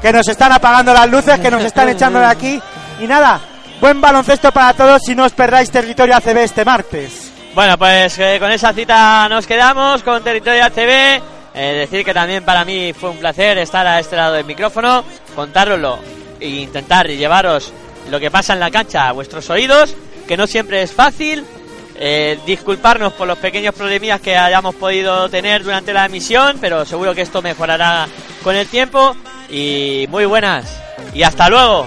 que nos están apagando las luces, que nos están echando de aquí y nada, buen baloncesto para todos y no os perdáis territorio ACB este martes. Bueno, pues eh, con esa cita nos quedamos con Territorio ACB. Eh, decir que también para mí fue un placer estar a este lado del micrófono, contároslo e intentar llevaros lo que pasa en la cancha a vuestros oídos, que no siempre es fácil. Eh, disculparnos por los pequeños problemillas que hayamos podido tener durante la emisión, pero seguro que esto mejorará con el tiempo. Y muy buenas. Y hasta luego.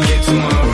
get to my